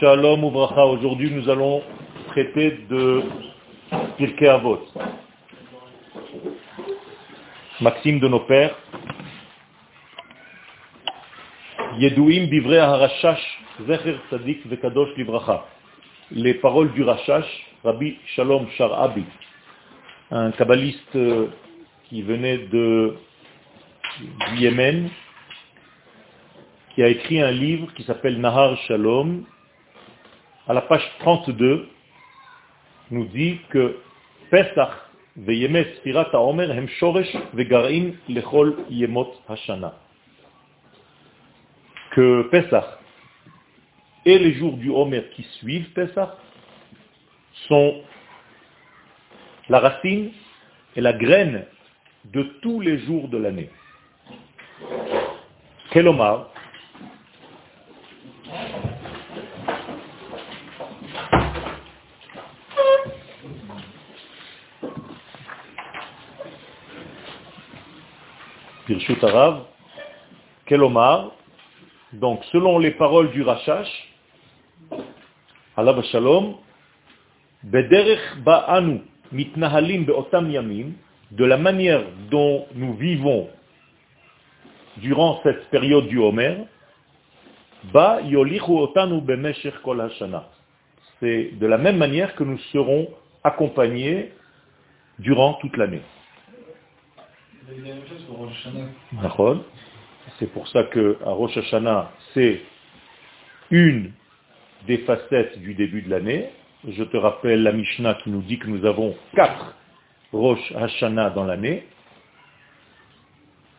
Shalom Bracha. Aujourd'hui, nous allons traiter de Pirkei Avot. Maxime de nos pères. Yeduim bivrei harashash zecher tzadik vekadosh livracha. Les paroles du Rashash, Rabbi Shalom Sharabi, un kabbaliste qui venait de, du Yémen, qui a écrit un livre qui s'appelle Nahar Shalom, à la page 32, nous dit que Pesach veyemes Sfirat HaOmer hem shoresh vegarin lechol yemot hashana. Que Pesach et les jours du Homer qui suivent Pesach sont la racine et la graine de tous les jours de l'année. Kelomar, Pirshut Arav, Kelomar, donc selon les paroles du Rachash, Allah Ba'anu mitnahalim be'otam yamim, de la manière dont nous vivons durant cette période du Homer, yolichu otanu kol hashana. C'est de la même manière que nous serons accompagnés durant toute l'année. C'est pour ça que à Rosh Hashanah, c'est une des facettes du début de l'année. Je te rappelle la Mishnah qui nous dit que nous avons quatre Rosh Hashanah dans l'année.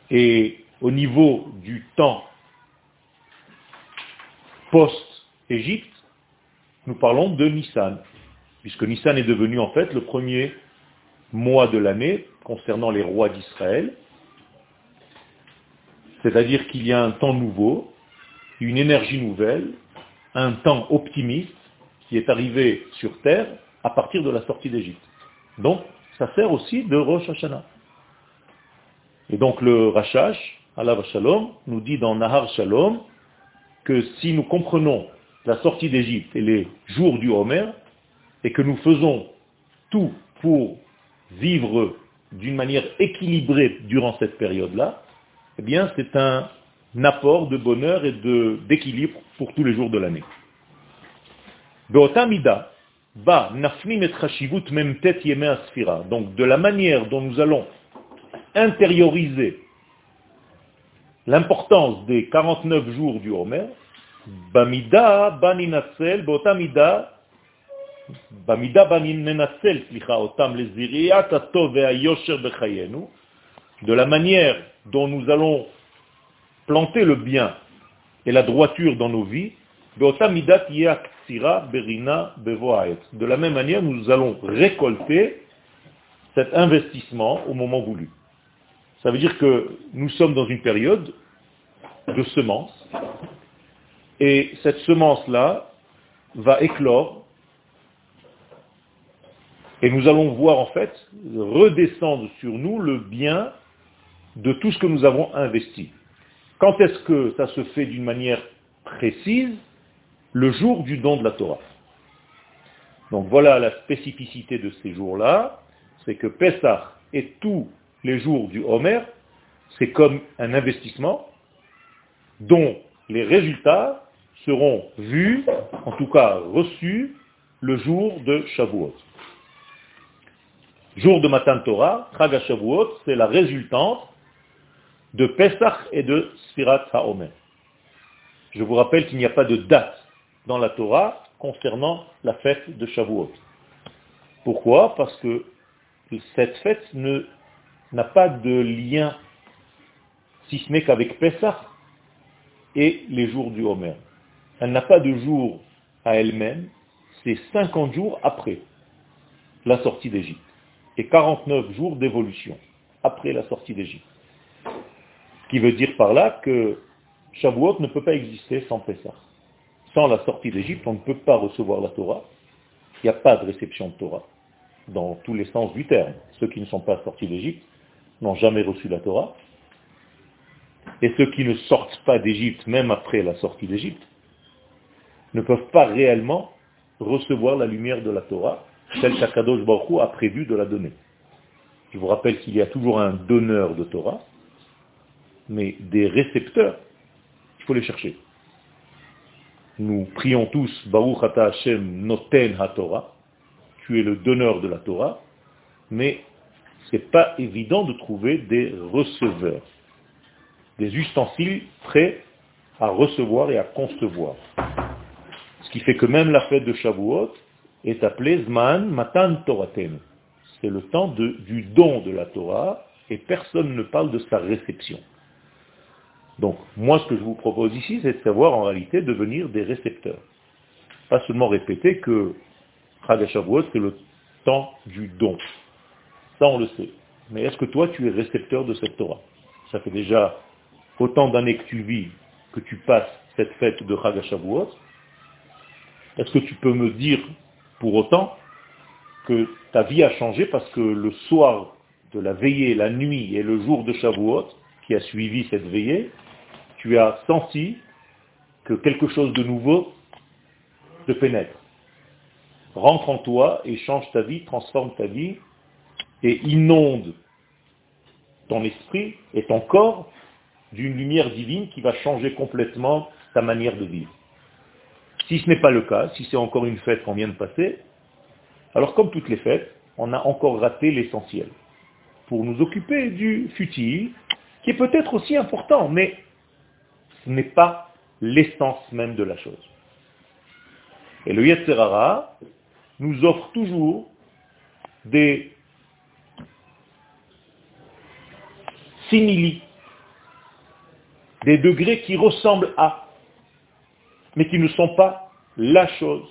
Et au niveau du temps post-Égypte, nous parlons de Nissan, puisque Nissan est devenu en fait le premier mois de l'année concernant les rois d'Israël. C'est-à-dire qu'il y a un temps nouveau, une énergie nouvelle, un temps optimiste qui est arrivé sur terre à partir de la sortie d'Égypte. Donc, ça sert aussi de Rosh Hashanah. Et donc le Rashash, Allah Shalom, nous dit dans Nahar Shalom que si nous comprenons la sortie d'Égypte et les jours du Homer, et que nous faisons tout pour vivre d'une manière équilibrée durant cette période-là, eh bien c'est un apport de bonheur et d'équilibre pour tous les jours de l'année. Donc de la manière dont nous allons intérioriser l'importance des 49 jours du Homer, Bamida botamida, De la manière dont nous allons planter le bien et la droiture dans nos vies, de la même manière, nous allons récolter cet investissement au moment voulu. Ça veut dire que nous sommes dans une période de semence, et cette semence-là va éclore, et nous allons voir en fait redescendre sur nous le bien de tout ce que nous avons investi. Quand est-ce que ça se fait d'une manière précise? Le jour du don de la Torah. Donc voilà la spécificité de ces jours-là, c'est que Pessah et tous les jours du Homer, c'est comme un investissement dont les résultats seront vus, en tout cas reçus, le jour de Shavuot. Jour de Matan Torah, Traga Shavuot, c'est la résultante de Pesach et de Sfirat HaOmer. Je vous rappelle qu'il n'y a pas de date dans la Torah concernant la fête de Shavuot. Pourquoi? Parce que cette fête n'a pas de lien, si ce n'est qu'avec Pesach et les jours du Homer. Elle n'a pas de jour à elle-même, c'est 50 jours après la sortie d'Égypte et 49 jours d'évolution après la sortie d'Égypte. Ce qui veut dire par là que Shavuot ne peut pas exister sans Pessah. Sans la sortie d'Égypte, on ne peut pas recevoir la Torah. Il n'y a pas de réception de Torah, dans tous les sens du terme. Ceux qui ne sont pas sortis d'Égypte n'ont jamais reçu la Torah. Et ceux qui ne sortent pas d'Égypte, même après la sortie d'Égypte, ne peuvent pas réellement recevoir la lumière de la Torah, telle qu'Akadosh Baruch a prévu de la donner. Je vous rappelle qu'il y a toujours un donneur de Torah, mais des récepteurs, il faut les chercher. Nous prions tous Baruch Ata Hashem Noten HaTorah, tu es le donneur de la Torah, mais ce n'est pas évident de trouver des receveurs, des ustensiles prêts à recevoir et à concevoir. Ce qui fait que même la fête de Shavuot est appelée Zman Matan Toraten. C'est le temps du don de la Torah et personne ne parle de sa réception. Donc, moi, ce que je vous propose ici, c'est de savoir en réalité devenir des récepteurs. Pas seulement répéter que Chag c'est le temps du don. Ça, on le sait. Mais est-ce que toi, tu es récepteur de cette Torah? Ça fait déjà autant d'années que tu vis, que tu passes cette fête de Chag Est-ce que tu peux me dire pour autant que ta vie a changé parce que le soir de la veillée, la nuit et le jour de Shavuot, qui a suivi cette veillée, tu as senti que quelque chose de nouveau te pénètre. Rentre en toi et change ta vie, transforme ta vie et inonde ton esprit et ton corps d'une lumière divine qui va changer complètement ta manière de vivre. Si ce n'est pas le cas, si c'est encore une fête qu'on vient de passer, alors comme toutes les fêtes, on a encore raté l'essentiel. Pour nous occuper du futile, qui est peut-être aussi important, mais ce n'est pas l'essence même de la chose. Et le Yetzerara nous offre toujours des simili, des degrés qui ressemblent à, mais qui ne sont pas la chose.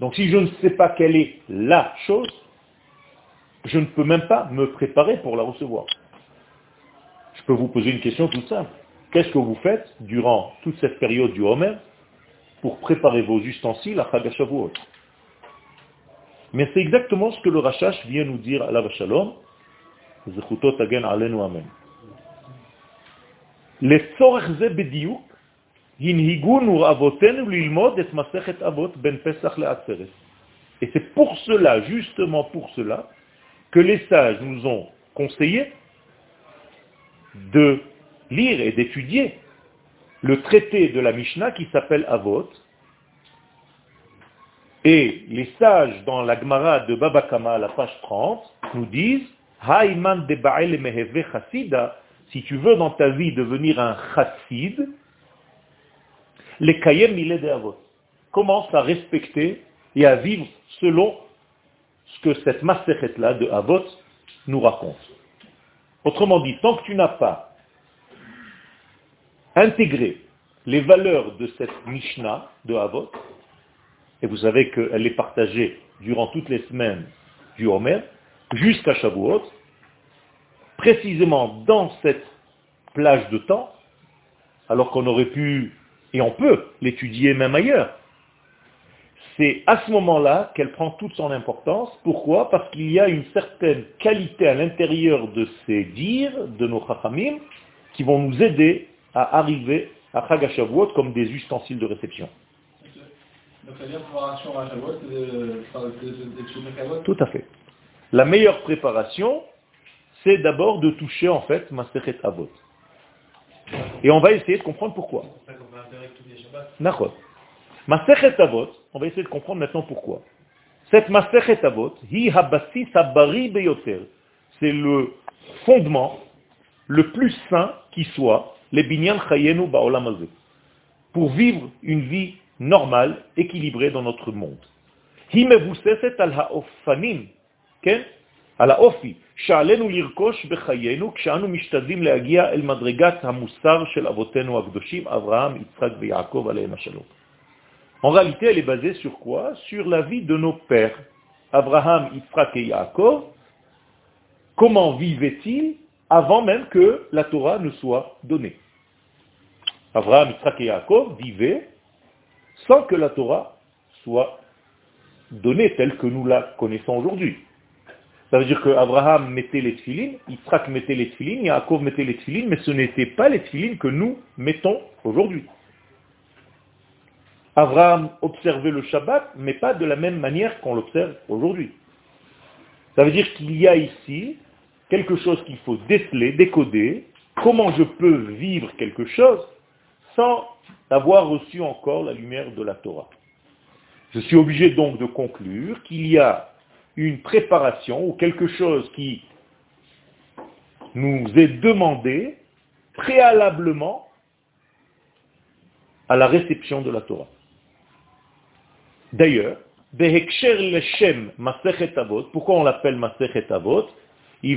Donc si je ne sais pas quelle est la chose, je ne peux même pas me préparer pour la recevoir. Je peux vous poser une question toute simple. Qu'est-ce que vous faites durant toute cette période du Homer pour préparer vos ustensiles à Chagashavuot Mais c'est exactement ce que le Rachash vient nous dire à la Shalom. Les Et c'est pour cela, justement pour cela, que les sages nous ont conseillé de lire et d'étudier le traité de la Mishnah qui s'appelle Avot. Et les sages dans la Gemara de Baba Kama, à la page 30, nous disent Haïman de chassida, si tu veux dans ta vie devenir un chassid, les kayem il de Avot. Commence à respecter et à vivre selon ce que cette maserhet-là de Avot nous raconte. Autrement dit, tant que tu n'as pas intégrer les valeurs de cette Mishnah de Havot, et vous savez qu'elle est partagée durant toutes les semaines du Homer, jusqu'à Shavuot, précisément dans cette plage de temps, alors qu'on aurait pu, et on peut, l'étudier même ailleurs. C'est à ce moment-là qu'elle prend toute son importance. Pourquoi? Parce qu'il y a une certaine qualité à l'intérieur de ces dires, de nos chachamim, qui vont nous aider à arriver à Chagashavuot comme des ustensiles de réception. Donc la meilleure préparation à Shavuot, c'est Tout à fait. La meilleure préparation, c'est d'abord de toucher en fait Masechet Avot. Et on va essayer de comprendre pourquoi. Nachot. Masechet Avot, on va essayer de comprendre maintenant pourquoi. Cette Masechet Avot, hi habassis habari beyoter, c'est le fondement le plus sain qui soit, les binyan chayenu ba'olam pour vivre une vie normale, équilibrée dans notre monde. Hi mevuseset al ha'ofanim, על האופי, שעלינו לרכוש בחיינו כשאנו משתדלים להגיע אל מדרגת המוסר של אבותינו הקדושים, אברהם, יצחק ויעקב עליהם השלום. En réalité, elle est basée sur quoi Sur la vie de nos pères, Abraham, Yitzhak et Yaakov. Comment vivaient-ils avant même que la Torah ne soit donnée Abraham, Yitzhak et Yaakov vivaient sans que la Torah soit donnée telle que nous la connaissons aujourd'hui. Ça veut dire qu'Abraham mettait les tfilines, Yitzhak mettait les tfilines, Yaakov mettait les tfilines, mais ce n'était pas les tfilines que nous mettons aujourd'hui. Abraham observait le Shabbat, mais pas de la même manière qu'on l'observe aujourd'hui. Ça veut dire qu'il y a ici quelque chose qu'il faut déceler, décoder, comment je peux vivre quelque chose sans avoir reçu encore la lumière de la Torah? Je suis obligé donc de conclure qu'il y a une préparation ou quelque chose qui nous est demandé préalablement à la réception de la Torah. D'ailleurs, pourquoi on l'appelle Masechet Avot? Les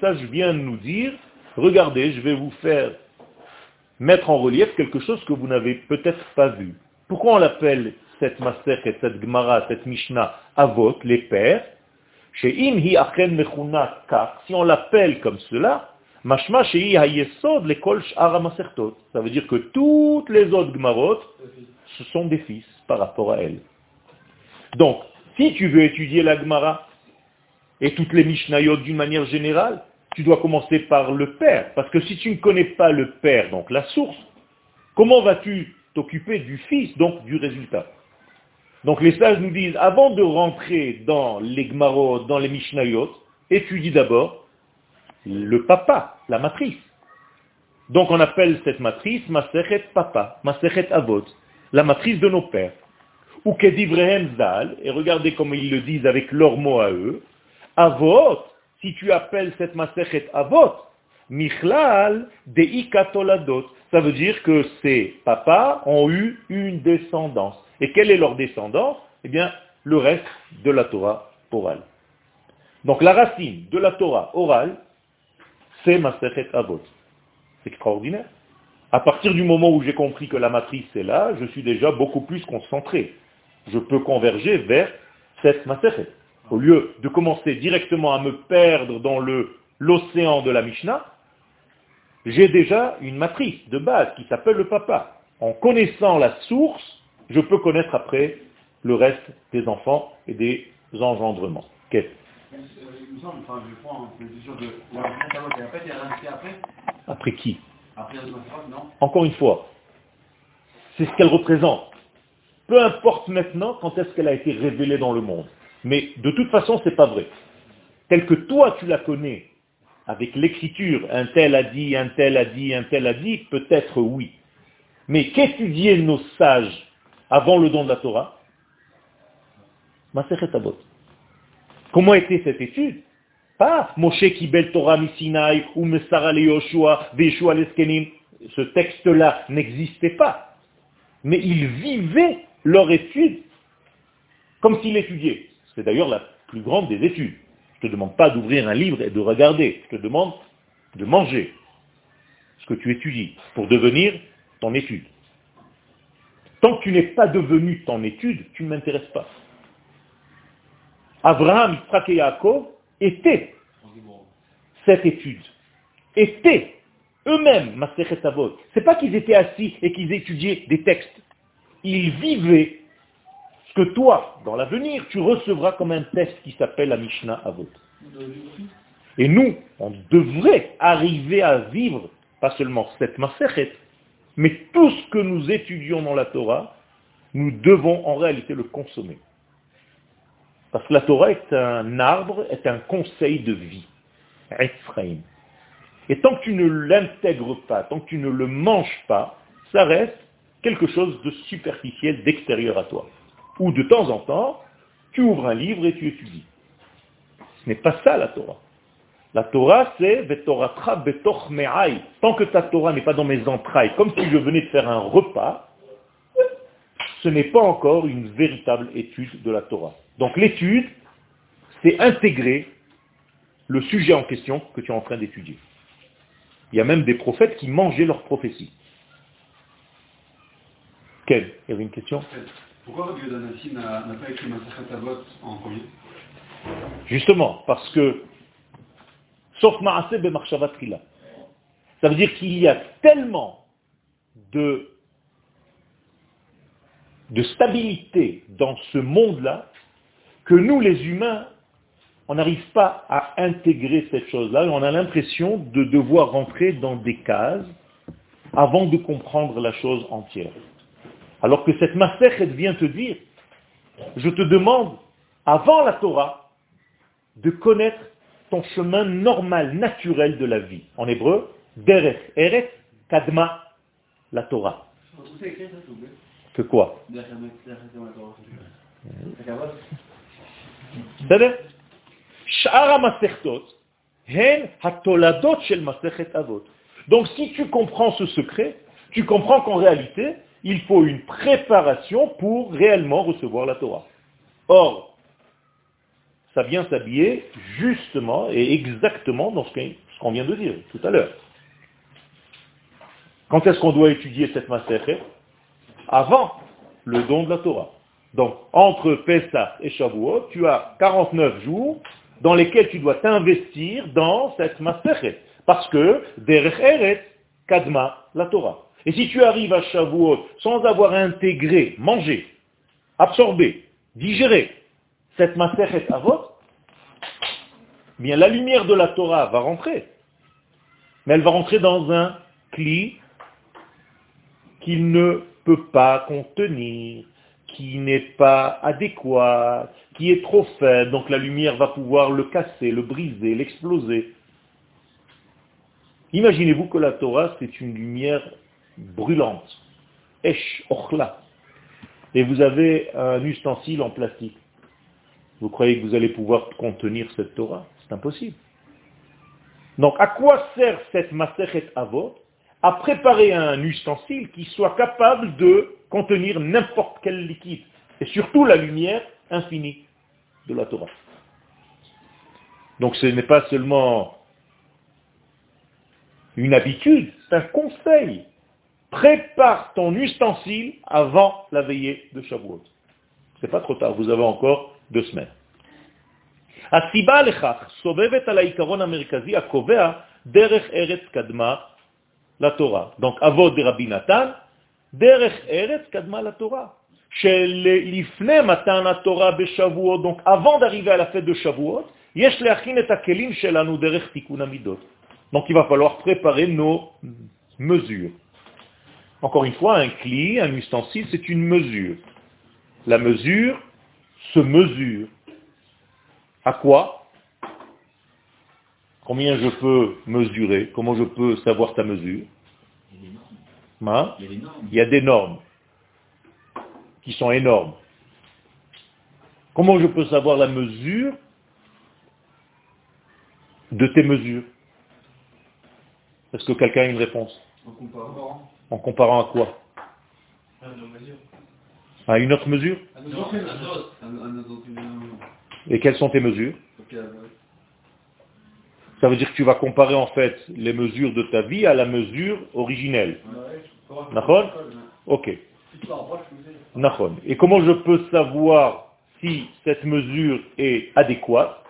sages viennent nous dire, regardez, je vais vous faire mettre en relief quelque chose que vous n'avez peut-être pas vu. Pourquoi on l'appelle cette Masechet, cette Gemara, cette Mishnah Avot, les pères Si on l'appelle comme cela, ça veut dire que toutes les autres Gmarot, ce sont des fils par rapport à elle. Donc, si tu veux étudier la Gemara et toutes les Mishnayot d'une manière générale, tu dois commencer par le père. Parce que si tu ne connais pas le père, donc la source, comment vas-tu t'occuper du fils, donc du résultat? Donc les sages nous disent, avant de rentrer dans les Gmarot, dans les Mishnayot, étudie d'abord le papa, la matrice. Donc on appelle cette matrice Masechet Papa, Masechet Avot, la matrice de nos pères. Ou Kedivrehem Zal, et regardez comment ils le disent avec leurs mots à eux, Avot, si tu appelles cette Masechet Avot, Michlal Deikatoladot, ça veut dire que ces papas ont eu une descendance. Et quelle est leur descendance? Eh bien, le reste de la Torah orale. Donc la racine de la Torah orale, c'est Masechet Avot. C'est extraordinaire. À partir du moment où j'ai compris que la matrice est là, je suis déjà beaucoup plus concentré. Je peux converger vers cette Masechet. Au lieu de commencer directement à me perdre dans l'océan de la Mishnah, j'ai déjà une matrice de base qui s'appelle le papa. En connaissant la source, je peux connaître après le reste des enfants et des engendrements. Qu'est-ce après qui? Encore une fois, c'est ce qu'elle représente. Peu importe maintenant quand est-ce qu'elle a été révélée dans le monde. Mais de toute façon, ce n'est pas vrai. Tel que toi tu la connais, avec l'écriture, un tel a dit, un tel a dit, un tel a dit, peut-être oui. Mais qu'étudiaient nos sages avant le don de la Torah? Comment était cette étude? Pas Moshe Kibel Torah Misinaï ou Mesara le Yoshua, Veshua Leskenim. Ce texte-là n'existait pas. Mais ils vivaient leur étude comme s'ils étudiaient. C'est d'ailleurs la plus grande des études. Je te demande pas d'ouvrir un livre et de regarder. Je te demande de manger ce que tu étudies pour devenir ton étude. Tant que tu n'es pas devenu ton étude, tu ne m'intéresses pas. Abraham, Yitzhak et Yaakov étaient cette étude, étaient eux-mêmes Maserhet Avot. C'est pas qu'ils étaient assis et qu'ils étudiaient des textes. Ils vivaient que toi, dans l'avenir, tu recevras comme un test qui s'appelle la Mishnah Avot. Et nous, on devrait arriver à vivre, pas seulement cette Maserhet, mais tout ce que nous étudions dans la Torah, nous devons en réalité le consommer. Parce que la Torah est un arbre, est un conseil de vie. Et tant que tu ne l'intègres pas, tant que tu ne le manges pas, ça reste quelque chose de superficiel, d'extérieur à toi. Ou de temps en temps, tu ouvres un livre et tu étudies. Ce n'est pas ça la Torah. La Torah, c'est Vetoratra betoch me'ai. Tant que ta Torah n'est pas dans mes entrailles, comme si je venais de faire un repas, ce n'est pas encore une véritable étude de la Torah. Donc l'étude, c'est intégrer le sujet en question que tu es en train d'étudier. Il y a même des prophètes qui mangeaient leurs prophéties. Quelle? Il y avait une question? Pourquoi Rabbi Yodanassi n'a pas écrit Masachat en premier? Justement, parce que, sauf Maaseh Bemarchavat ça veut dire qu'il y a tellement de, de stabilité dans ce monde-là que nous, les humains, on n'arrive pas à intégrer cette chose-là, on a l'impression de devoir rentrer dans des cases avant de comprendre la chose entière. Alors que cette Masechet vient te dire, je te demande, avant la Torah, de connaître ton chemin normal, naturel de la vie. En hébreu, Derech, Eret, Kadma, la Torah. Que quoi? Donc si tu comprends ce secret, tu comprends qu'en réalité, il faut une préparation pour réellement recevoir la Torah. Or, ça vient s'habiller justement et exactement dans ce qu'on vient de dire tout à l'heure. Quand est-ce qu'on doit étudier cette Masechet? Avant le don de la Torah. Donc, entre Pessah et Shavuot, tu as 49 jours dans lesquels tu dois t'investir dans cette Masechet. Parce que, Derech Eret, Kadma, la Torah. Et si tu arrives à Shavuot sans avoir intégré, mangé, absorbé, digéré cette Masechet Avot, bien la lumière de la Torah va rentrer. Mais elle va rentrer dans un cli qu'il ne peut pas contenir, qui n'est pas adéquat, qui est trop faible, donc la lumière va pouvoir le casser, le briser, l'exploser. Imaginez-vous que la Torah, c'est une lumière brûlante. Esh, ochla. Et vous avez un ustensile en plastique. Vous croyez que vous allez pouvoir contenir cette Torah? C'est impossible. Donc, à quoi sert cette Masechet Avot? À préparer un ustensile qui soit capable de contenir n'importe quel liquide. Et surtout la lumière infinie de la Torah. Donc ce n'est pas seulement une habitude, c'est un conseil Prépare ton ustensile avant la veillée de Shavuot. C'est pas trop tard, vous avez encore deux semaines. הסיבה לכך סובבת על העיקרון המרכזי הקובע דרך ארץ קדמה לתורה. Donc, אבות דרבי נתן, דרך ארץ קדמה לתורה. שלפני מתן התורה בשבועות, donc avant d'arriver à la fête de Shavuot, יש להכין את הכלים שלנו דרך תיקון המידות. Donc il va falloir préparer nos mesures. Encore une fois, un cli, un ustensile, c'est une mesure. La mesure se mesure. À quoi? Combien je peux mesurer? Comment je peux savoir ta mesure? Hein? Il y a des normes qui sont énormes. Comment je peux savoir la mesure de tes mesures? Est-ce que quelqu'un a une réponse? En comparant. En comparant à quoi? À une autre mesure? Et quelles sont tes mesures? Ça veut dire que tu vas comparer en fait les mesures de ta vie à la mesure originelle. D'accord Ok. Et comment je peux savoir si cette mesure est adéquate?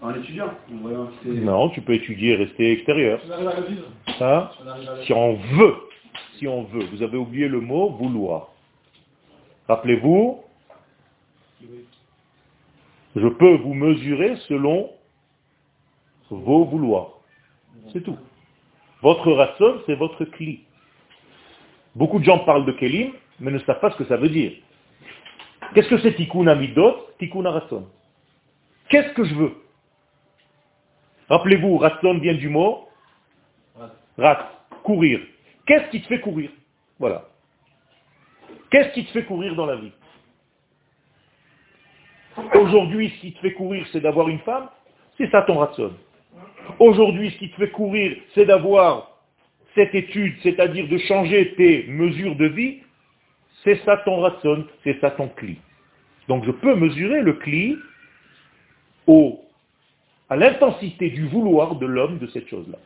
En étudiant. Non, tu peux étudier et rester extérieur. Si on veut, si on veut. Vous avez oublié le mot vouloir. Rappelez-vous, je peux vous mesurer selon vos vouloirs. C'est tout. Votre rasson, c'est votre cli. Beaucoup de gens parlent de kelim, mais ne savent pas ce que ça veut dire. Qu'est-ce que c'est tikkun amidot, tikkun rasson Qu'est-ce que je veux? Rappelez-vous, ratson vient du mot rat, courir. Qu'est-ce qui te fait courir? Voilà. Qu'est-ce qui te fait courir dans la vie? Aujourd'hui, ce qui te fait courir, c'est d'avoir une femme, c'est ça ton ratson. Aujourd'hui, ce qui te fait courir, c'est d'avoir cette étude, c'est-à-dire de changer tes mesures de vie, c'est ça ton ratson, c'est ça ton cli. Donc je peux mesurer le cli au à l'intensité du vouloir de l'homme de cette chose-là.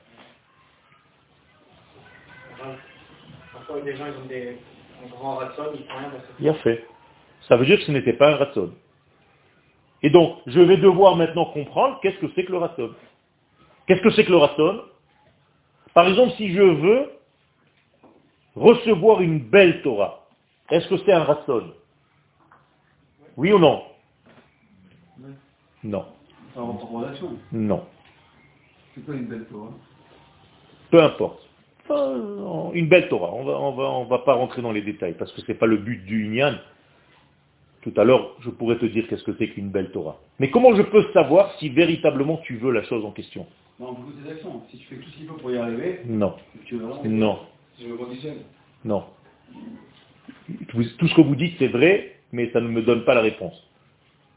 Il a fait. Ça veut dire que ce n'était pas un ratson. Et donc, je vais devoir maintenant comprendre qu'est-ce que c'est que le ratson. Qu'est-ce que c'est que le ratson Par exemple, si je veux recevoir une belle Torah, est-ce que c'est un ratson Oui ou non? Non. En relation Non. C'est quoi une belle Torah? Peu importe. Euh, Une belle Torah. On va, on va, on va pas rentrer dans les détails parce que c'est pas le but du Inyan. Tout à l'heure, je pourrais te dire qu'est-ce que c'est qu'une belle Torah. Mais comment je peux savoir si véritablement tu veux la chose en question? Non, beaucoup actions. Si tu fais tout ce qu'il faut pour y arriver, Non, tu veux vraiment. non, Si je me conditionne. non. Tout ce que vous dites, c'est vrai, mais ça ne me donne pas la réponse.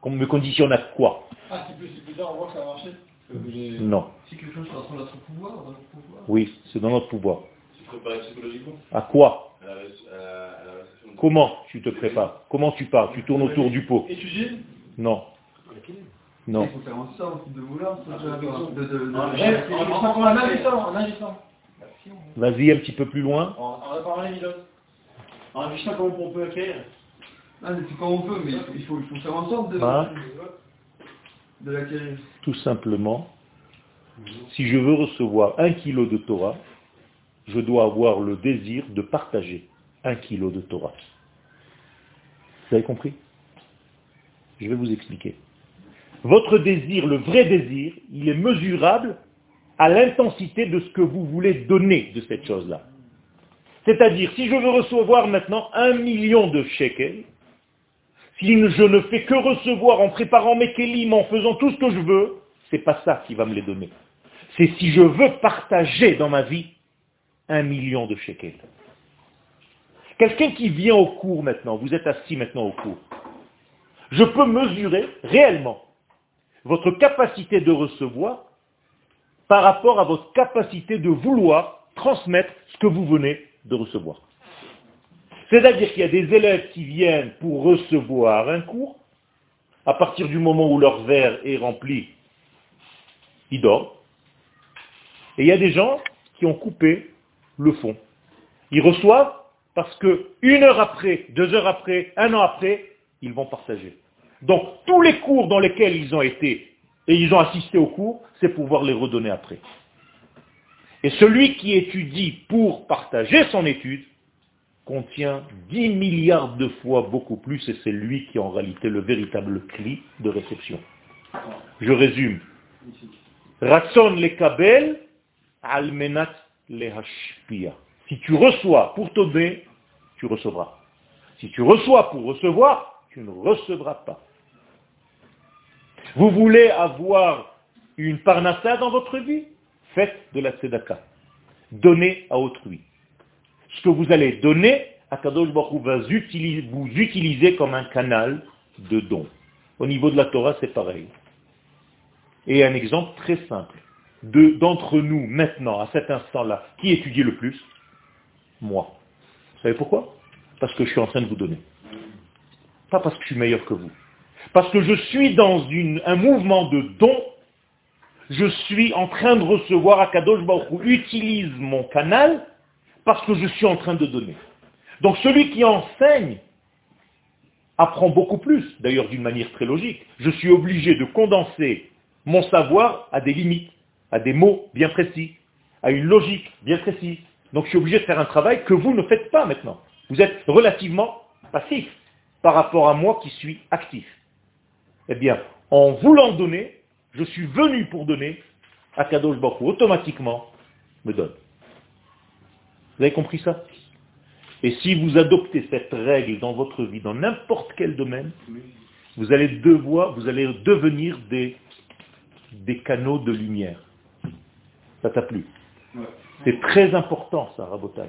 Qu'on me conditionne à quoi Ah, c'est plus, c'est plus tard, on voit que ça a marché. Que j'ai- Non. Si quelque chose dans notre pouvoir, dans notre pouvoir. Oui, c'est dans notre pouvoir. Tu te prépares psychologiquement? À quoi? À la, à la- Comment tu te prépares? Comment tu pars? Tu tournes autour du pot Étudier Non, non. Il faut faire en sorte de vouloir, de, de, de, de, En agissant, en agissant. Vas-y un petit peu plus loin. En en réparant les pilotes. En agissant comme on peut accueillir. Ah, c'est on peut, mais il faut, il faut, il faut faire en sorte de, Hein de l'acquérir. Tout simplement, si je veux recevoir un kilo de Torah, je dois avoir le désir de partager un kilo de Torah. Vous avez compris? Je vais vous expliquer. Votre désir, le vrai désir, il est mesurable à l'intensité de ce que vous voulez donner de cette chose-là. C'est-à-dire, si je veux recevoir maintenant un million de shekels, si je ne fais que recevoir en préparant mes kélim, en faisant tout ce que je veux, c'est pas ça qui va me les donner. C'est si je veux partager dans ma vie un million de shekels. Quelqu'un qui vient au cours maintenant, vous êtes assis maintenant au cours, je peux mesurer réellement votre capacité de recevoir par rapport à votre capacité de vouloir transmettre ce que vous venez de recevoir. C'est-à-dire qu'il y a des élèves qui viennent pour recevoir un cours, à partir du moment où leur verre est rempli, ils dorment. Et il y a des gens qui ont coupé le fond. Ils reçoivent parce que une heure après, deux heures après, un an après, ils vont partager. Donc tous les cours dans lesquels ils ont été et ils ont assisté au cours, c'est pouvoir les redonner après. Et celui qui étudie pour partager son étude contient 10 milliards de fois beaucoup plus et c'est lui qui est en réalité le véritable cri de réception. Je résume. Ratson le kabel, almenat le hashpia. Si tu reçois pour donner, tu recevras. Si tu reçois pour recevoir, tu ne recevras pas. Vous voulez avoir une parnassa dans votre vie? Faites de la tzedaka. Donnez à autrui. Ce que vous allez donner, Akadosh Baruch va vous utiliser comme un canal de don. Au niveau de la Torah, c'est pareil. Et un exemple très simple. De- D'entre nous, maintenant, à cet instant-là, qui étudie le plus? Moi. Vous savez pourquoi? Parce que je suis en train de vous donner. Pas parce que je suis meilleur que vous. Parce que je suis dans un mouvement de don, je suis en train de recevoir Akadosh Baruch Hu utilise mon canal parce que je suis en train de donner. Donc celui qui enseigne apprend beaucoup plus, d'ailleurs d'une manière très logique. Je suis obligé de condenser mon savoir à des limites, à des mots bien précis, à une logique bien précise. Donc je suis obligé de faire un travail que vous ne faites pas maintenant. Vous êtes relativement passif par rapport à moi qui suis actif. Eh bien, en voulant donner, je suis venu pour donner, Akadosh Baruch automatiquement, me donne. Vous avez compris ça? Et si vous adoptez cette règle dans votre vie, dans n'importe quel domaine, vous allez devoir, vous allez devenir des, des canaux de lumière. Ça t'a plu? Ouais. C'est très important ça, Rabotai.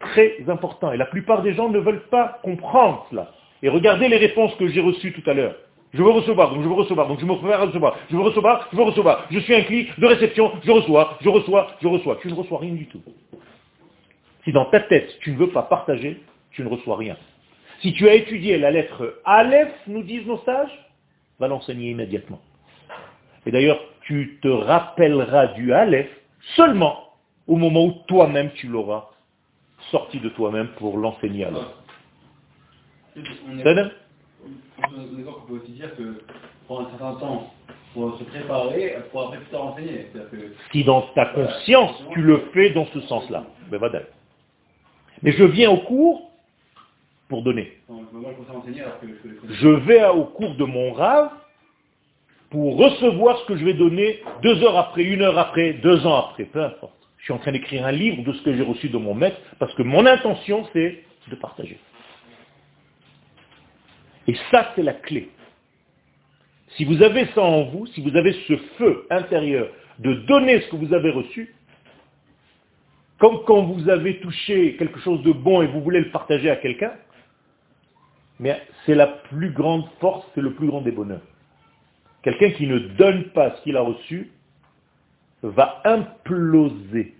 Très important. Et la plupart des gens ne veulent pas comprendre cela. Et regardez les réponses que j'ai reçues tout à l'heure. Je veux recevoir, donc je veux recevoir, donc je me prépare à recevoir. Je veux recevoir, je veux recevoir. Je suis un cli de réception, je reçois, je reçois, je reçois. Tu ne reçois rien du tout. Si dans ta tête, tu ne veux pas partager, tu ne reçois rien. Si tu as étudié la lettre Aleph, nous disent nos sages, va l'enseigner immédiatement. Et d'ailleurs, tu te rappelleras du Aleph seulement au moment où toi-même tu l'auras sorti de toi-même pour l'enseigner à l'autre. D'accord qu'on peut aussi dire que un certain temps, pour se préparer, pour après plus tard enseigner. Que Si dans ta conscience, tu le fais dans ce sens-là, ben voilà. Mais je viens au cours pour donner. je vais au cours de mon rave pour recevoir ce que je vais donner deux heures après, une heure après, deux ans après, peu importe. Je suis en train d'écrire un livre de ce que j'ai reçu de mon maître, parce que mon intention, c'est de partager. Et ça, c'est la clé. Si vous avez ça en vous, si vous avez ce feu intérieur de donner ce que vous avez reçu, comme quand vous avez touché quelque chose de bon et vous voulez le partager à quelqu'un, mais c'est la plus grande force, c'est le plus grand des bonheurs. Quelqu'un qui ne donne pas ce qu'il a reçu va imploser.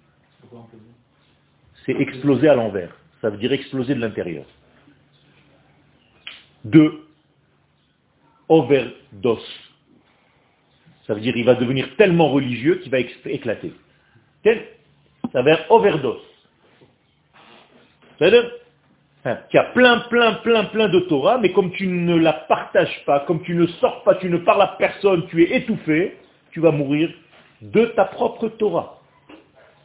C'est exploser à l'envers. Ça veut dire exploser de l'intérieur. De overdose. Ça veut dire qu'il va devenir tellement religieux qu'il va éclater. Dire overdose. C'est-à-dire hein, qu'il y a plein, plein, plein, plein de Torah, mais comme tu ne la partages pas, comme tu ne sors pas, tu ne parles à personne, tu es étouffé, tu vas mourir de ta propre Torah.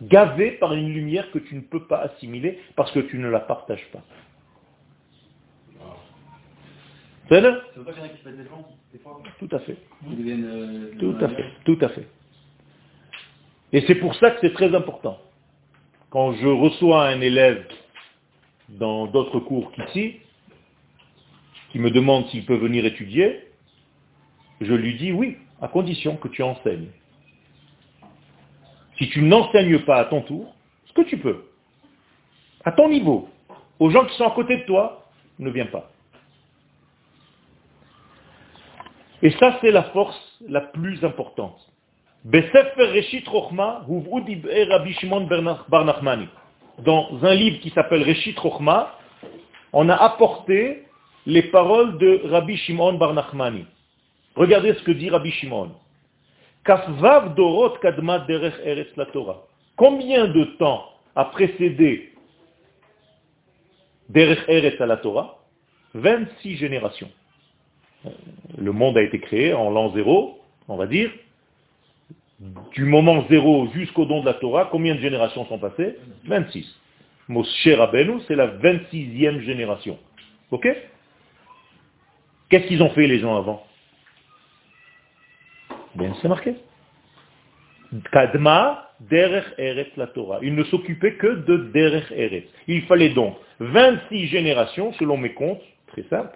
Gavé par une lumière que tu ne peux pas assimiler parce que tu ne la partages pas. C'est vrai qu'il y en a qui des gens, des fois Tout à fait. Euh, tout à fait, tout à fait. Et c'est pour ça que c'est très important. Quand je reçois un élève dans d'autres cours qu'ici, qui me demande s'il peut venir étudier, je lui dis oui, à condition que tu enseignes. Si tu n'enseignes pas à ton tour, ce que tu peux, à ton niveau, aux gens qui sont à côté de toi, ne viens pas. Et ça, c'est la force la plus importante. Dans un livre qui s'appelle Reshit Rochma, on a apporté les paroles de Rabbi Shimon Bar Nachmani. Regardez ce que dit Rabbi Shimon. Combien de temps a précédé derech eretz à la Torah? 26 générations. Le monde a été créé en l'an zéro, on va dire. Du moment zéro jusqu'au don de la Torah, combien de générations sont passées? 26. Moshe Rabbeinu, c'est la 26e génération. Ok? Qu'est-ce qu'ils ont fait les gens avant? Bien, c'est marqué. Kadma derech eretz la Torah. Il ne s'occupait que de derech eretz. Il fallait donc 26 générations, selon mes comptes, très simple,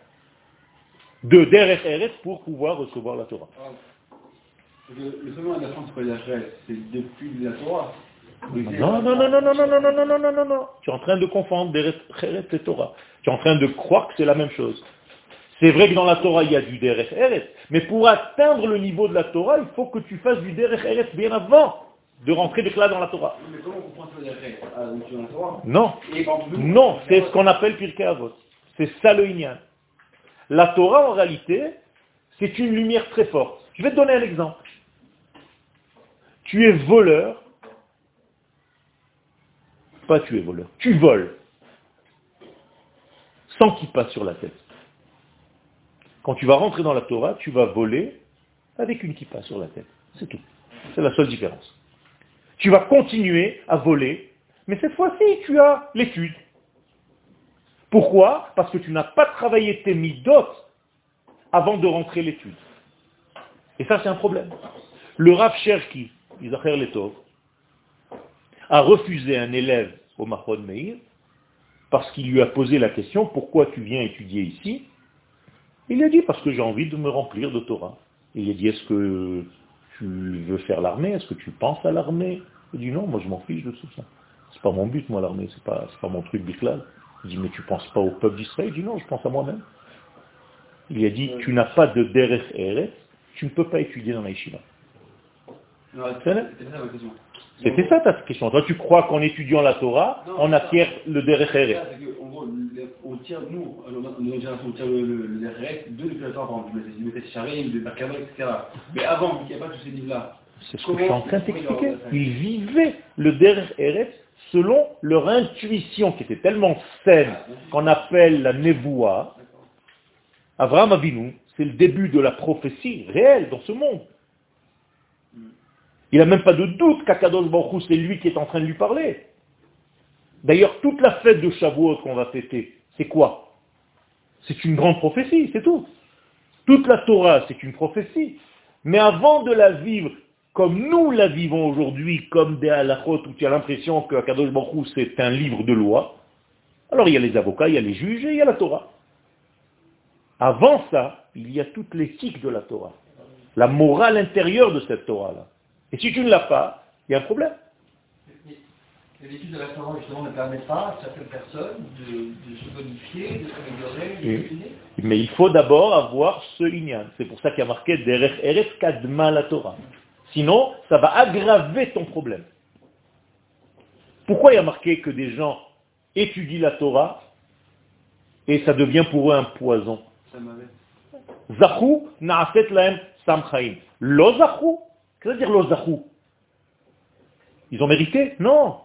de derech eretz pour pouvoir recevoir la Torah. Le, le de la France, c'est depuis la Torah. Non, non, non, non, non, non, non, non, non, non, non, non, non. Tu es en train de confondre derech eretz et Torah. Tu es en train de croire que c'est la même chose. C'est vrai que dans la Torah, il y a du Derech Eretz, mais pour atteindre le niveau de la Torah, il faut que tu fasses du Derech Eretz bien avant de rentrer là dans la Torah. Mais comment on comprend Derech ah, dans la Torah Non, non, c'est ce qu'on appelle Pirkei Avot. C'est ça le Inyan. La Torah, en réalité, c'est une lumière très forte. Je vais te donner un exemple. Tu es voleur, pas tu es voleur, tu voles, sans qu'il passe sur la tête. Quand tu vas rentrer dans la Torah, tu vas voler avec une kippa sur la tête. C'est tout. C'est la seule différence. Tu vas continuer à voler, mais cette fois-ci, tu as l'étude. Pourquoi? Parce que tu n'as pas travaillé tes midotes avant de rentrer l'étude. Et ça, c'est un problème. Le Rav Cherki, Isacher Letov, a refusé un élève au Mahon Meir parce qu'il lui a posé la question, pourquoi tu viens étudier ici? Il a dit, parce que j'ai envie de me remplir de Torah. il a dit, est-ce que tu veux faire l'armée? Est-ce que tu penses à l'armée? Il dit, non, moi je m'en fiche de tout ça. C'est pas mon but, moi, l'armée, c'est pas, pas mon truc biclal. Il dit, mais tu penses pas au peuple d'Israël? Il dit, non, je pense à moi-même. Il a dit, tu n'as pas de Derech tu ne peux pas étudier dans la yeshiva. C'était ça ta question. Toi, tu crois qu'en étudiant la Torah, on acquiert le Derech on tire, nous, on tire le, le, le de depuis la Torah, par exemple, Charim, etc. Mais avant, il n'y a pas tous ces livres-là. C'est ce que je suis en train t'expliquer. Ils vivaient le DRS selon leur intuition qui était tellement saine qu'on appelle la Nevoa. Abraham Avinu, c'est le début de la prophétie réelle dans ce monde. Il n'a même pas de doute qu'Akadosh Baruch c'est lui qui est en train de lui parler. D'ailleurs, toute la fête de Shavuot qu'on va fêter, c'est quoi? C'est une grande prophétie, c'est tout. Toute la Torah, c'est une prophétie. Mais avant de la vivre comme nous la vivons aujourd'hui, comme des halachot où tu as l'impression que Akadosh Baruch c'est un livre de loi, alors il y a les avocats, il y a les juges il y a la Torah. Avant ça, il y a toute l'éthique de la Torah, la morale intérieure de cette Torah-là. Et si tu ne l'as pas, il y a un problème. L'étude de la Torah, justement, ne permet pas à certaines personnes de, se bonifier, de s'améliorer, de oui. Mais il faut d'abord avoir ce inyan. C'est pour ça qu'il y a marqué Derech Eretz Kadma la Torah. Sinon, ça va aggraver ton problème. Pourquoi il y a marqué que des gens étudient la Torah et ça devient pour eux un poison? Zachou na'aset laem samchaim. Lo zachou Qu'est-ce que veut dire lo zachou Ils ont mérité Non.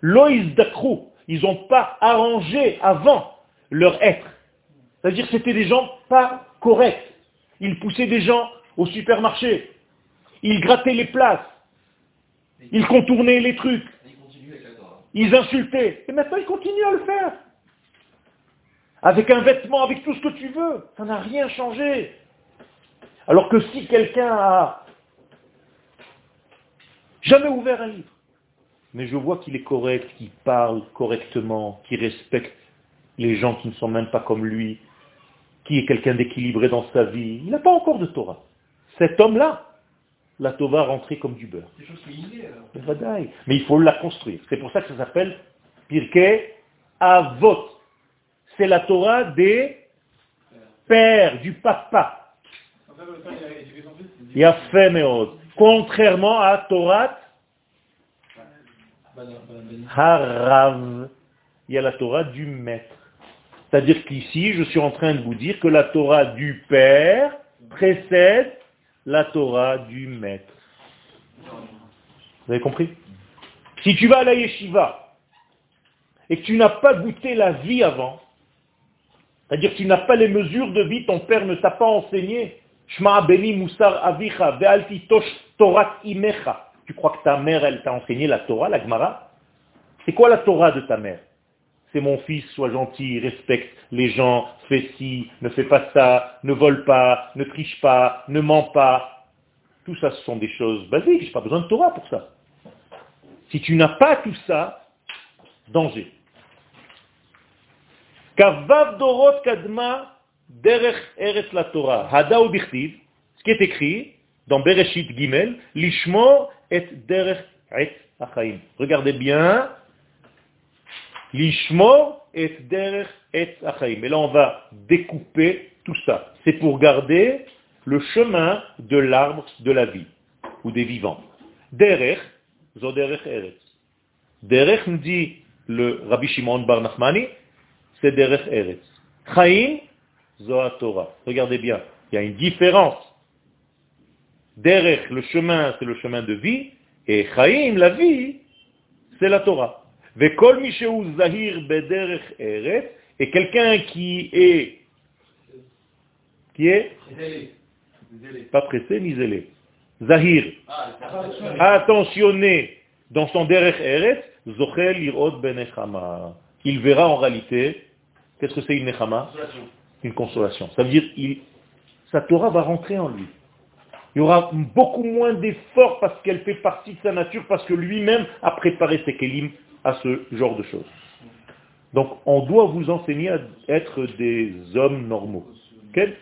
Lo izdakrou. Ils n'ont pas arrangé avant leur être. C'est-à-dire que c'était des gens pas corrects. Ils poussaient des gens au supermarché. Ils grattaient les places. Ils contournaient les trucs. Ils insultaient. Et maintenant, ils continuent à le faire. Avec un vêtement, avec tout ce que tu veux. Ça n'a rien changé. Alors que si quelqu'un a jamais ouvert un livre, mais je vois qu'il est correct, qu'il parle correctement, qu'il respecte les gens qui ne sont même pas comme lui, qui est quelqu'un d'équilibré dans sa vie, il n'a pas encore de Torah. Cet homme-là, la Torah rentrer comme du beurre. Mais il faut la construire. C'est pour ça que ça s'appelle Pirkei Avot. C'est la Torah des pères, du papa. Il a fait Contrairement à Torah Harav. Il y a la Torah du maître. C'est-à-dire qu'ici, je suis en train de vous dire que la Torah du père précède la Torah du maître. Vous avez compris? Si tu vas à la yeshiva et que tu n'as pas goûté la vie avant, c'est-à-dire que tu n'as pas les mesures de vie, ton père ne t'a pas enseigné, Shma avicha torat imecha. Tu crois que ta mère, elle t'a enseigné la Torah, la Gemara? C'est quoi la Torah de ta mère? C'est mon fils, sois gentil, respecte les gens, fais ci, ne fais pas ça, ne vole pas, ne triche pas, ne ment pas. Tout ça, ce sont des choses basiques, je n'ai pas besoin de Torah pour ça. Si tu n'as pas tout ça, danger. Kavav kadma derech la Torah. Hada ce qui est écrit dans Bereshit Gimel, lishmo et derech et achaim. Regardez bien. Lishmo et derech et achaim. Et là, on va découper tout ça. C'est pour garder le chemin de l'arbre de la vie, ou des vivants. Derech, zo derech eretz. Derech nous dit le Rabbi Shimon Bar Nachmani, c'est derech eretz. Chaim, zo Torah. Regardez bien, il y a une différence. Derech, le chemin, c'est le chemin de vie, et Chaim, la vie, c'est la Torah. Vekol zahir bederech et quelqu'un qui est, qui est, pas pressé ni zélé, zahir, attentionné dans son derech eret, zochel irod benechama. Il verra en réalité, qu'est-ce que c'est une nechama? Une consolation. Ça veut dire, il, sa Torah va rentrer en lui. Il y aura beaucoup moins d'efforts parce qu'elle fait partie de sa nature, parce que lui-même a préparé ses kelim à ce genre de choses. Donc on doit vous enseigner à être des hommes normaux. Quel?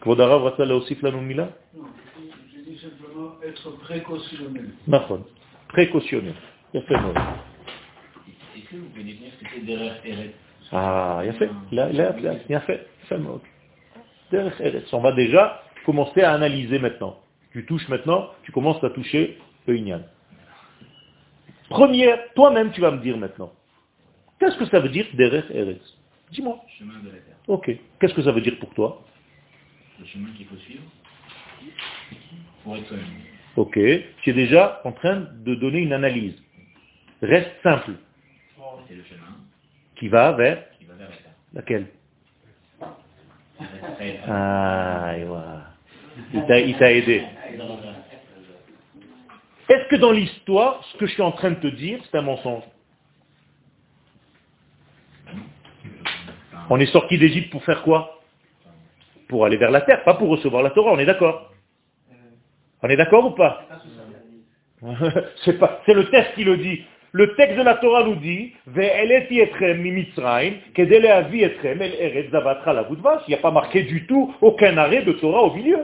Kvodara là aussi la Mila? J'ai dit simplement être fait mot. Est-ce que vous pouvez dire ce que c'est derrière Ah, il a fait. Il a, fait. Il a fait. On va déjà commencer à analyser maintenant. Tu touches maintenant, tu commences à toucher le Inyan. Première, toi-même tu vas me dire maintenant. Qu'est-ce que ça veut dire Derech Eretz? Dis-moi. Chemin de la terre. Ok. Qu'est-ce que ça veut dire pour toi? Le chemin qu'il faut suivre pour être Ok. Tu es déjà en train de donner une analyse. Reste simple. C'est le chemin. Qui va vers Qui va vers la terre. Laquelle? Il t'a aidé. Est-ce que dans l'histoire, ce que je suis en train de te dire, c'est un mensonge? On est sorti d'Égypte pour faire quoi? Pour aller vers la terre, pas pour recevoir la Torah, on est d'accord? On est d'accord ou pas? C'est pas, c'est le texte qui le dit. Le texte de la Torah nous dit, Il n'y a pas marqué du tout aucun arrêt de Torah au milieu.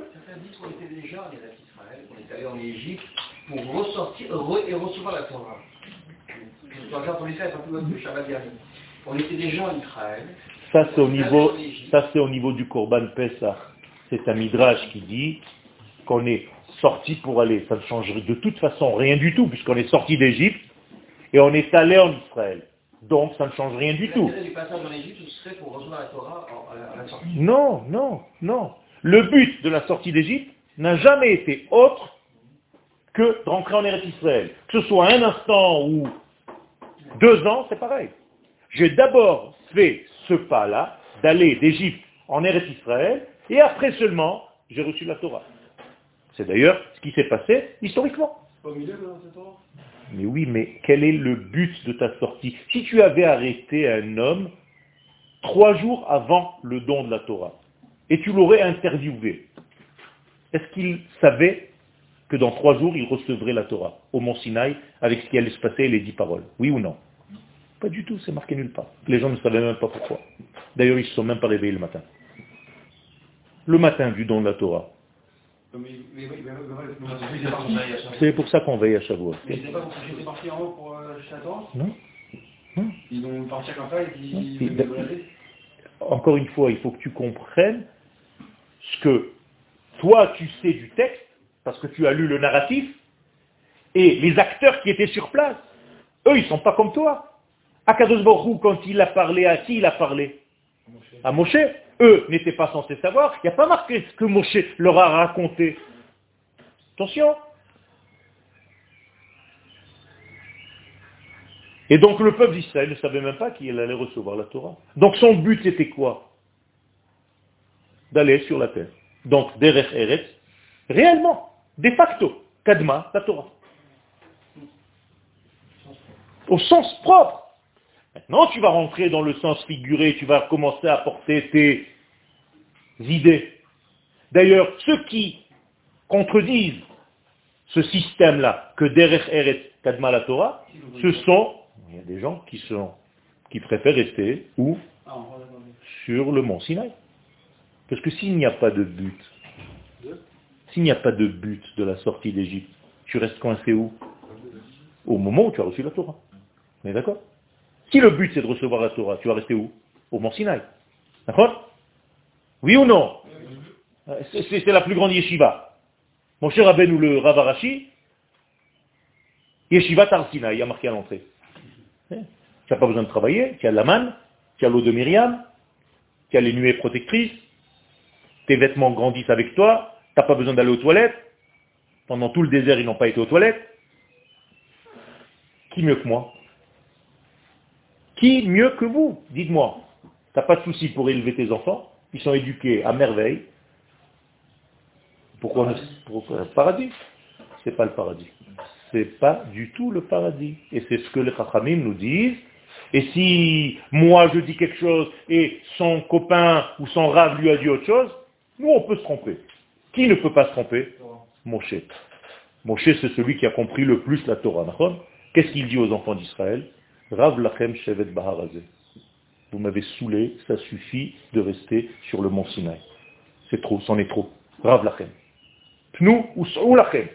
Qu'on était déjà en Israël, on est allé en Égypte pour ressortir re- et recevoir la Torah. On était déjà en Israël. Ça c'est au niveau, ça c'est au niveau du Korban Pesach. C'est un midrash qui dit qu'on est sorti pour aller. Ça ne changerait de toute façon rien du tout, puisqu'on est sorti d'Égypte et on est allé en Israël. Donc ça ne change rien du tout. L'intérêt du passage en Égypte, ce serait pour recevoir la Torah en- à la- à la sortie. Non, non, non. Le but de la sortie d'Égypte n'a jamais été autre que de rentrer en Eretz Israël. Que ce soit un instant ou deux ans, c'est pareil. J'ai d'abord fait ce pas-là, d'aller d'Égypte en Eretz Israël, et après seulement, j'ai reçu la Torah. C'est d'ailleurs ce qui s'est passé historiquement. Pas au milieu de cette Torah? Mais oui, mais quel est le but de ta sortie? Si tu avais arrêté un homme trois jours avant le don de la Torah, et tu l'aurais interviewé, est-ce qu'il savait que dans trois jours, il recevrait la Torah au mont Sinaï avec ce qui allait se passer, les dix paroles? Oui ou non? Pas du tout, c'est marqué nulle part. Les gens ne savaient même pas pourquoi. D'ailleurs, ils ne se sont même pas réveillés le matin. Le matin du don de la Torah. C'est pour ça qu'on veille à Shavuot. Mais j'étais pas j'étais parti en haut pour euh, Non. Non. Ils ont parti comme ça et puis ils encore une fois, il faut que tu comprennes ce que toi tu sais du texte, parce que tu as lu le narratif, et les acteurs qui étaient sur place, eux, ils sont pas comme toi. Akadosh Baruch Hu, quand il a parlé à qui il a parlé? À Moshe. Eux n'étaient pas censés savoir. Il n'y a pas marqué ce que Moshe leur a raconté. Attention. Et donc le peuple d'Israël ne savait même pas qu'il allait recevoir la Torah. Donc son but c'était quoi? D'aller sur la terre. Donc derech Eretz, réellement, de facto, Kadma, la Torah. Au sens propre. Maintenant tu vas rentrer dans le sens figuré, tu vas commencer à porter tes idées. D'ailleurs, ceux qui contredisent ce système-là, que derech Eretz, Kadma, la Torah, ce sont, il y a des gens qui sont, qui préfèrent rester où Ah. Sur le mont Sinaï. Parce que s'il n'y a pas de but, s'il n'y a pas de but de la sortie d'Égypte, tu restes coincé où? Au moment où tu as reçu la Torah. On est d'accord? Si le but c'est de recevoir la Torah, tu vas rester où? Au mont Sinaï. D'accord? Oui ou non? C'est la plus grande yeshiva. Mon cher Rabben ou le Ravarashi, yeshiva Tarsina, il y a marqué à l'entrée. Tu n'as pas besoin de travailler, tu as la manne, tu as l'eau de Myriam, tu as les nuées protectrices, tes vêtements grandissent avec toi, tu n'as pas besoin d'aller aux toilettes. Pendant tout le désert, ils n'ont pas été aux toilettes. Qui mieux que moi? Qui mieux que vous Dites-moi. Tu n'as pas de souci pour élever tes enfants, ils sont éduqués à merveille. Pourquoi ne- pourquoi- Paradis C'est pas le paradis. C'est pas du tout le paradis. Et c'est ce que les Chachamim nous disent. Et si moi je dis quelque chose et son copain ou son rave lui a dit autre chose, nous on peut se tromper. Qui ne peut pas se tromper? Moshe. Moshe c'est celui qui a compris le plus la Torah. Qu'est-ce qu'il dit aux enfants d'Israël? Rav lachem shevet baharazé. Vous m'avez saoulé, ça suffit de rester sur le mont Sinaï. C'est trop, c'en est trop. Rav lachem. Pnou ou lachem.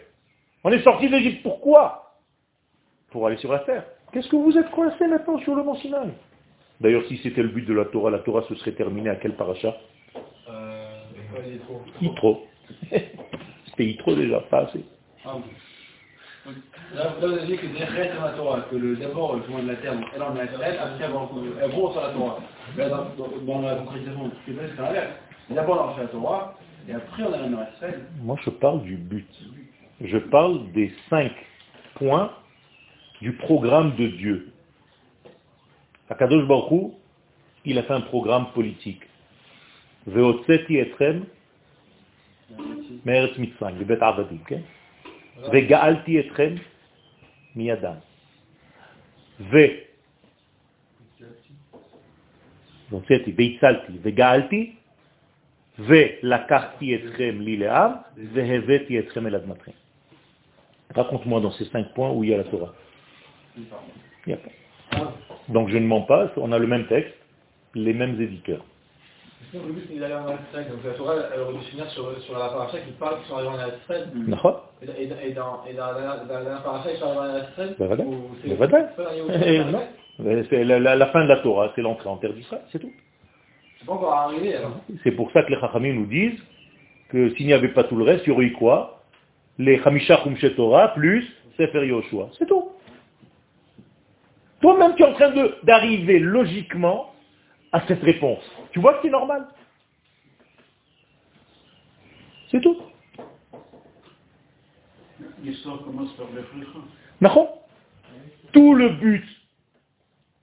On est sorti d'Égypte, pourquoi? Pour aller sur la terre. Qu'est-ce que vous êtes coincé maintenant sur le mont Sinaï? D'ailleurs, si c'était le but de la Torah, la Torah se serait terminée à quel paracha? Yitro. C'était Yitro déjà, pas assez. Ah. Là, là, vous avez dit que sur la Torah, que le- d'abord le chemin de la terre, elle en est elle, après elle vont sur la Torah. Mais dans, dans, dans la concrétisation, est vrai, c'est l'inverse. D'abord on fait la Torah, et après on a la Israël. Moi, je parle du but. Je parle des cinq points du programme de Dieu. Akadosh Baruch il a fait un programme politique. Veotseti etrem me'eretz Mitzrayim, bebet avadim, כן? וגאלתי אתכם מידם. ו... והוצאתי והצלתי וגאלתי ולקחתי אתכם לי לעם, והבאתי אתכם אל אדמתכם. Raconte-moi dans ces cinq points où il y a la Torah. Il y a pas. Donc je ne mens pas, on a le même texte, les mêmes éditeurs. Donc, le but, c'est d'aller en Donc, la Torah, elle aurait dû finir sur, sur la paracha qui parle qu'ils sont arrivés en Israël. Mm. Et, et, et dans, et dans, la paracha, ils sont arrivés en Israël. Ben, ben eh c'est la, la, la, fin de la Torah, c'est l'entrée en terre d'Israël, c'est tout. C'est pas encore arrivé, alors. C'est pour ça que les Chachamim nous disent que s'il n'y avait pas tout le reste, il y aurait eu quoi? Les Chamisha Chumshe Torah plus Sefer Yoshua. C'est tout. Toi-même, tu es en train d'arriver logiquement à cette réponse. Tu vois que c'est normal? C'est tout. L'histoire commence par. D'accord? Tout le but.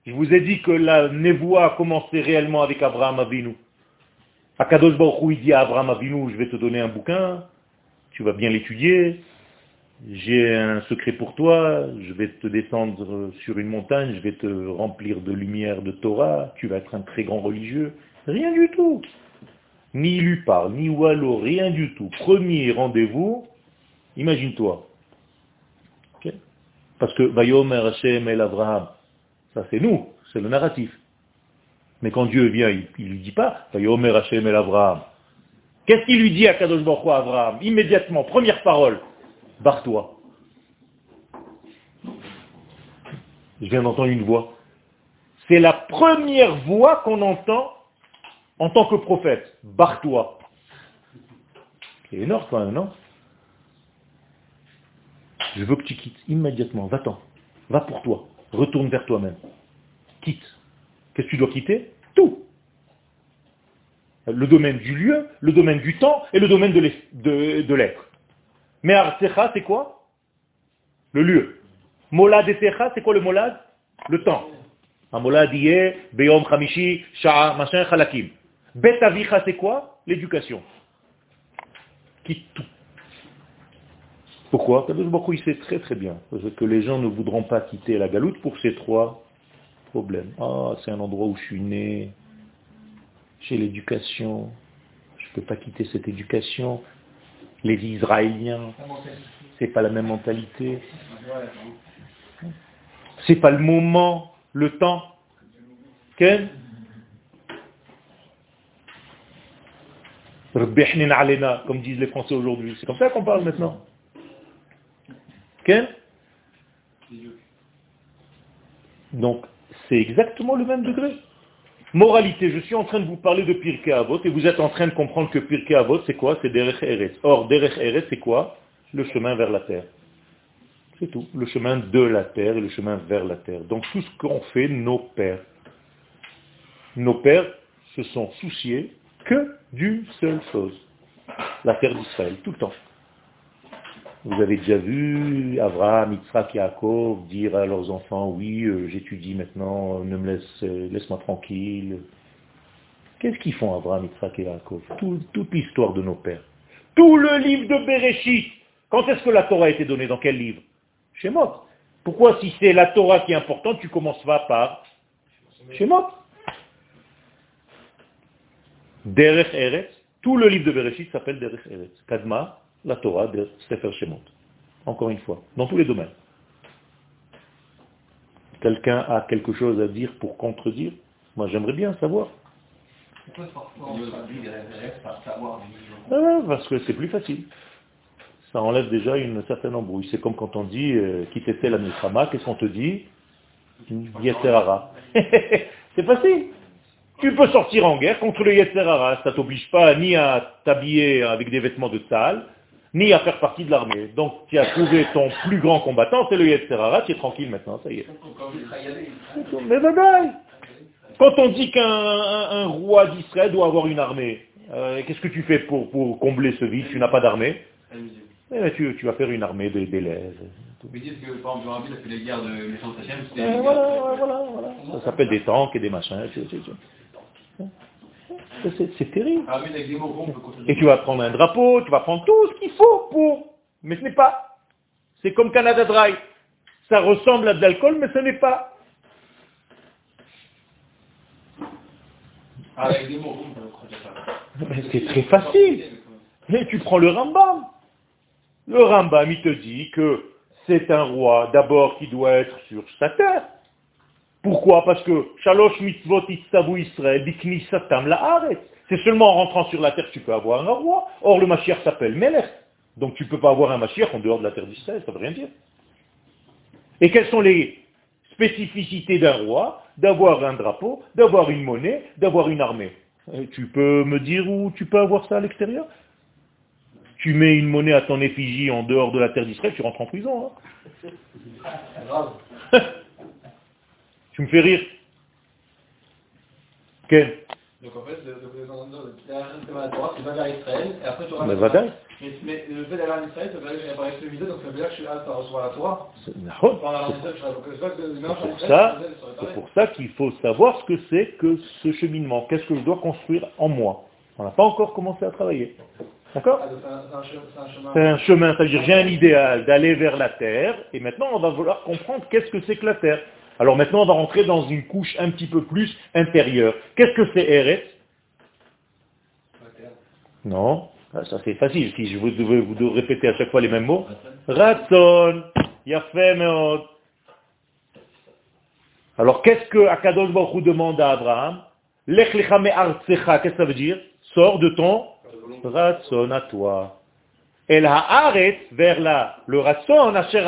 Je vous ai dit que la névoie a commencé réellement avec Abraham Avinu. Akadosh Baruch Hu, il dit à Abraham Avinu, je vais te donner un bouquin, tu vas bien l'étudier, j'ai un secret pour toi, je vais te descendre sur une montagne, je vais te remplir de lumière de Torah, tu vas être un très grand religieux. Rien du tout. Ni lui parle, ni Wallo, rien du tout. Premier rendez-vous, imagine-toi, Ok. Parce que Vayomer Hashem El Abraham, ça c'est nous, c'est le narratif. Mais quand Dieu vient, il ne lui dit pas Vayomer Hashem El Abraham. Qu'est-ce qu'il lui dit à Kadosh Baruch Abraham Immédiatement, première parole, barre-toi. Je viens d'entendre une voix. C'est la première voix qu'on entend en tant que prophète. Barre-toi. C'est énorme quand même, non? Je veux que tu quittes immédiatement. Va-t'en. Va pour toi. Retourne vers toi-même. Quitte. Qu'est-ce que tu dois quitter? Tout. Le domaine du lieu, le domaine du temps et le domaine de l'être. Mais Artecha, c'est quoi Le lieu. Molad et c'est quoi le molad Le temps. Molad y est, Beyom Chamishi, Sha'a, machin, Chalakim. Bet c'est quoi L'éducation. Quitte tout. Pourquoi Kadosh Hu, il sait très très bien que les gens ne voudront pas quitter la galoute pour ces trois problèmes. Ah, c'est un endroit où je suis né, j'ai l'éducation, je ne peux pas quitter cette éducation. Les Israéliens, c'est pas la même mentalité. C'est pas le moment, le temps. Alena, comme disent les Français aujourd'hui. C'est comme ça qu'on parle maintenant. Ken? Donc, c'est exactement le même degré. Moralité, je suis en train de vous parler de Pirkei Avot et vous êtes en train de comprendre que Pirkei Avot, c'est quoi? C'est Derech Eretz. Or, Derech Eretz, c'est quoi? Le chemin vers la terre. C'est tout. Le chemin de la terre et le chemin vers la terre. Donc, tout ce qu'ont fait nos pères. Nos pères se sont souciés que d'une seule chose. La terre d'Israël, tout le temps. Vous avez déjà vu Abraham, Yitzhak, Yaakov dire à leurs enfants, oui, euh, j'étudie maintenant, ne me laisse, euh, laisse-moi tranquille. Qu'est-ce qu'ils font Abraham, Yitzhak et Yaakov? Tout- Toute l'histoire de nos pères. Tout le livre de Bereshit. Quand est-ce que la Torah a été donnée? Dans quel livre? Shemot. Pourquoi si c'est la Torah qui est importante, tu commences pas par Shemot Derech Eretz, tout le livre de Bereshit s'appelle Derech Eretz. Kadma, la Torah de Sefer Shemot. Encore une fois, dans tous les domaines. Quelqu'un a quelque chose à dire pour contredire Moi j'aimerais bien savoir. Pourquoi parfois on traduit les références par savoir Ah parce que c'est plus facile. Ça enlève déjà une certaine embrouille. C'est comme quand on dit euh, qui t'était la Milchama, qu'est-ce qu'on te dit? Yetzerara. c'est facile. Tu peux sortir en guerre contre le Yetzerara. Ça t'oblige pas ni à t'habiller avec des vêtements de salle, ni à faire partie de l'armée. Donc tu as trouvé ton plus grand combattant, c'est le Yetzerara, tu es tranquille maintenant, ça y est. Mais bye Quand on dit qu'un un- un roi d'Israël doit avoir une armée, euh, qu'est-ce que tu fais pour, pour combler ce vide? Tu n'as pas d'armée? Eh ben, tu, tu vas faire une armée d'élèves. Que, par exemple, le Rabbi a fait les guerres de Méchant Hachem, c'était... Euh, voilà, voilà, voilà. Ça s'appelle des tanks et des machins. C'est terrible. Ah oui, avec des mots ronds, on peut continuer. Et tu vas prendre un drapeau, tu vas prendre tout ce qu'il faut pour... Mais ce n'est pas. C'est comme Canada Dry. Ça ressemble à de l'alcool, mais ce n'est pas. Ah, avec des mots c'est très facile. Et tu prends le Rambam. Le Rambam, il te dit que c'est un roi d'abord qui doit être sur sa terre. Pourquoi? Parce que Shalosh mitzvot itzavu Israël satam la C'est seulement en rentrant sur la terre que tu peux avoir un roi. Or le Mashiach s'appelle Melech. Donc tu ne peux pas avoir un Mashiach en dehors de la terre d'Israël, ça ne veut rien dire. Et quelles sont les spécificités d'un roi? D'avoir un drapeau, d'avoir une monnaie, d'avoir une armée. Et tu peux me dire où tu peux avoir ça à l'extérieur? Tu mets une monnaie à ton effigie en dehors de la terre d'Israël, tu rentres en prison. Hein tu me fais rire. Quel donc en fait, le, le, la Torah, c'est pas vers Israël, et après tu auras Mais, mais, mais le fait d'aller en Israël, ça veut dire que j'apparais sur le vidéo, donc ça veut dire que je suis apte à recevoir la Torah. C'est pour ça, c'est pour ça qu'il faut savoir ce que c'est que ce cheminement. Qu'est-ce que je dois construire en moi? On n'a pas encore commencé à travailler. D'accord? Ah, C'est un chemin, c'est-à-dire j'ai un idéal d'aller vers la terre, et maintenant on va vouloir comprendre qu'est-ce que c'est que la terre. Alors maintenant, on va rentrer dans une couche un petit peu plus intérieure. Qu'est-ce que c'est Eretz? Non, ah, ça c'est facile. Si je vous devais vous répéter à chaque fois les mêmes mots. Ratson, Yafem Alors qu'est-ce que Akadosh Baruch demande à Abraham? Qu'est-ce que ça veut dire? Sors de ton Ratson à toi. El haaret vers là, le ratson, asher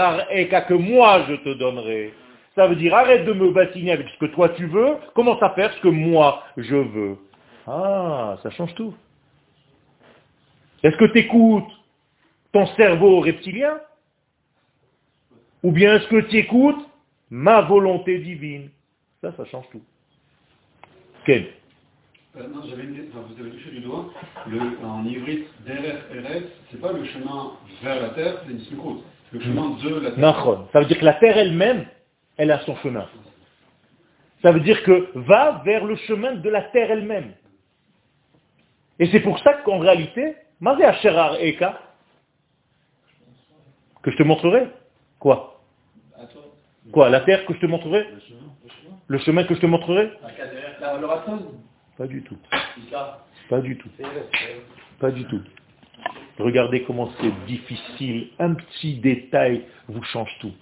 que moi je te donnerai. Ça veut dire arrête de me bassiner avec ce que toi tu veux, commence à faire ce que moi je veux. Ah, ça change tout. Est-ce que tu écoutes ton cerveau reptilien? Ou bien est-ce que tu écoutes ma volonté divine? Ça, ça change tout. Quel euh, non, j'avais une... enfin, vous avez touché du doigt, le, en ivrite, RS, c'est pas le chemin vers la terre, c'est une route. Le chemin de la terre. Ça veut dire que la terre elle-même, elle a son chemin. Ça veut dire que va vers le chemin de la terre elle-même. Et c'est pour ça qu'en réalité, Mazé Asherar Eka, que je te montrerai. Quoi Quoi La terre que je te montrerai Le chemin que je te montrerai Pas du tout. Pas du tout. Pas du tout. Regardez comment c'est difficile. Un petit détail vous change tout.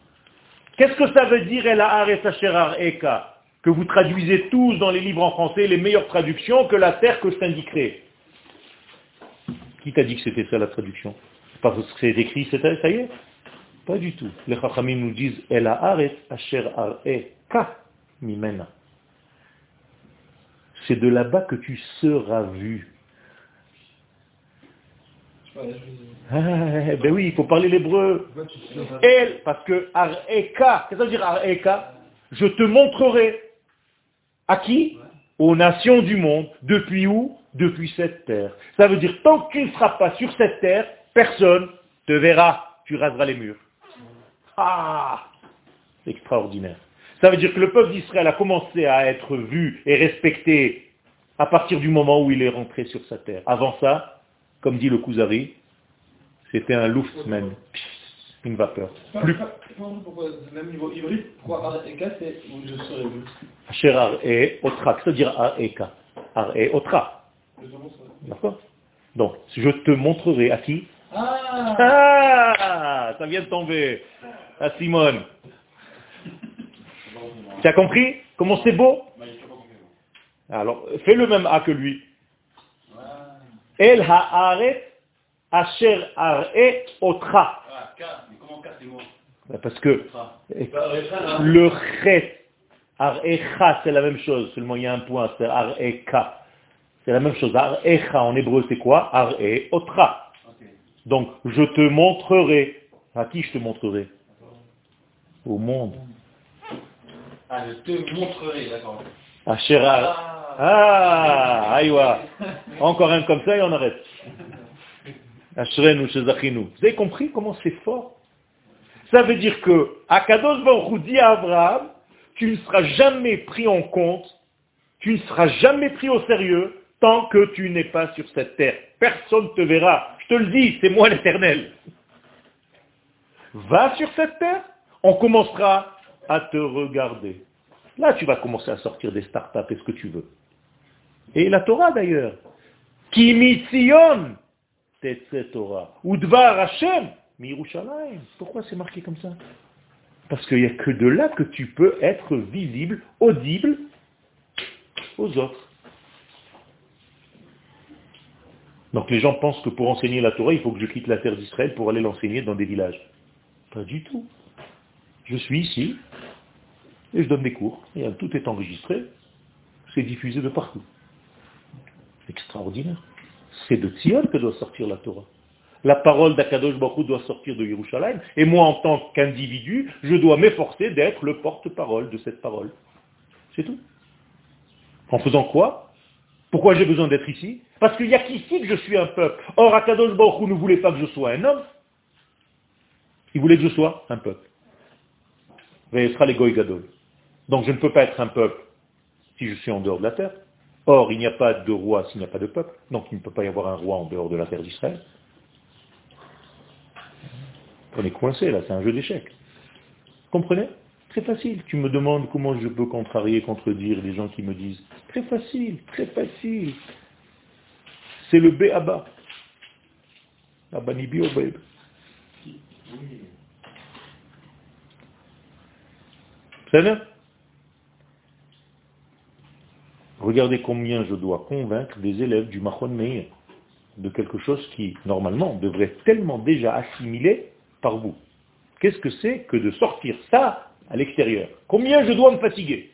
Qu'est-ce que ça veut dire El Eka Que vous traduisez tous dans les livres en français les meilleures traductions que la terre que je t'indiquerai. Qui t'a dit que c'était ça la traduction? Parce que c'est écrit, ça y est? Pas du tout. Les Chachamim nous disent El Asher Eka Mimena. C'est de là-bas que tu seras vu. Ah, ben oui, il faut parler l'hébreu. Elle, parce que Areka, qu'est-ce que ça veut dire Areka? Je te montrerai. À qui? Aux nations du monde. Depuis où? Depuis cette terre. Ça veut dire, tant que ne seras pas sur cette terre, personne te verra. Tu raseras les murs. Ah Extraordinaire. Ça veut dire que le peuple d'Israël a commencé à être vu et respecté à partir du moment où il est rentré sur sa terre. Avant ça, comme dit le Kuzari, c'était un Luftman, une vapeur. Plus... Même niveau hybride, pourquoi Eka, c'est où je serai Asher Ar et Otra, c'est-à-dire Ar Eka. Ar et Otra. D'accord? Donc, je te montrerai à qui? Ah. ah Ça vient de tomber. À Simone. Tu as compris? Comment c'est beau? Alors, fais le même A que lui. El ha'aret asher ar'e otra. Parce que le chet, ar'echa, c'est la même chose, seulement il y a un point, c'est ar'eka. C'est la même chose. Ar'echa en hébreu, c'est quoi? Ar'e otra. Donc, je te montrerai. À qui je te montrerai? Au monde. Ah, je te montrerai, d'accord. Asher ah, aïwa. Encore un comme ça et on arrête. Vous avez compris comment c'est fort? Ça veut dire que Akadosh Baruch dit à Abraham, tu ne seras jamais pris en compte, tu ne seras jamais pris au sérieux tant que tu n'es pas sur cette terre. Personne ne te verra. Je te le dis, c'est moi l'éternel. Va sur cette terre, on commencera à te regarder. Là, tu vas commencer à sortir des startups et ce que tu veux. Et la Torah d'ailleurs. Mitzion Torah. Ou dvar Hashem Mirushalayim. Pourquoi c'est marqué comme ça? Parce qu'il n'y a que de là que tu peux être visible, audible aux autres. Donc les gens pensent que pour enseigner la Torah, il faut que je quitte la terre d'Israël pour aller l'enseigner dans des villages. Pas du tout. Je suis ici et je donne des cours. Et tout est enregistré. C'est diffusé de partout. Extraordinaire. C'est de Tzion que doit sortir la Torah. La parole d'Akadosh Baruch doit sortir de Yerushalayim. Et moi, en tant qu'individu, je dois m'efforcer d'être le porte-parole de cette parole. C'est tout. En faisant quoi? Pourquoi j'ai besoin d'être ici? Parce qu'il n'y a qu'ici que je suis un peuple. Or, Akadosh Baruch ne voulait pas que je sois un homme. Il voulait que je sois un peuple. Donc je ne peux pas être un peuple si je suis en dehors de la terre. Or, il n'y a pas de roi s'il n'y a pas de peuple. Donc il ne peut pas y avoir un roi en dehors de la terre d'Israël. On est coincé là, c'est un jeu d'échecs. Comprenez? Très facile. Tu me demandes comment je peux contrarier, contredire les gens qui me disent. Très facile, très facile. C'est le B à bas. Abanibi au C'est bien Regardez combien je dois convaincre des élèves du Mahon Meir de quelque chose qui, normalement, devrait être tellement déjà assimilé par vous. Qu'est-ce que c'est que de sortir ça à l'extérieur? Combien je dois me fatiguer?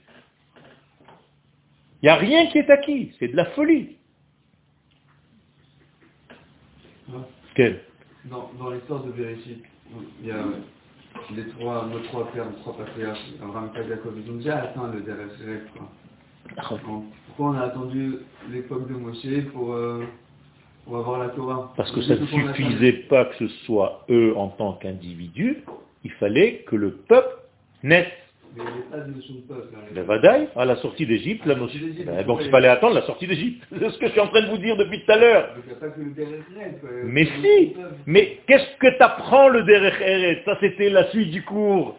Il n'y a rien qui est acquis, c'est de la folie. Quel? Dans, dans l'histoire de Véricite, il y a les trois, nos trois pères, nos trois patriarches, Abraham, Jacob, ils ont déjà atteint le DRS Pourquoi on a attendu l'époque de Moshe pour, euh, pour avoir la Torah? Parce que ça ne suffisait pas que ce soit eux en tant qu'individus, il fallait que le peuple naisse. Mais il n'y avait pas de notion de peuple. Le Vadaï, à la sortie d'Égypte, la notion... Ben, donc il fallait attendre la sortie d'Égypte. C'est ce que je suis en train de vous dire depuis tout à l'heure. Mais si Mais qu'est-ce que t'apprends le Derech Ça c'était la suite du cours.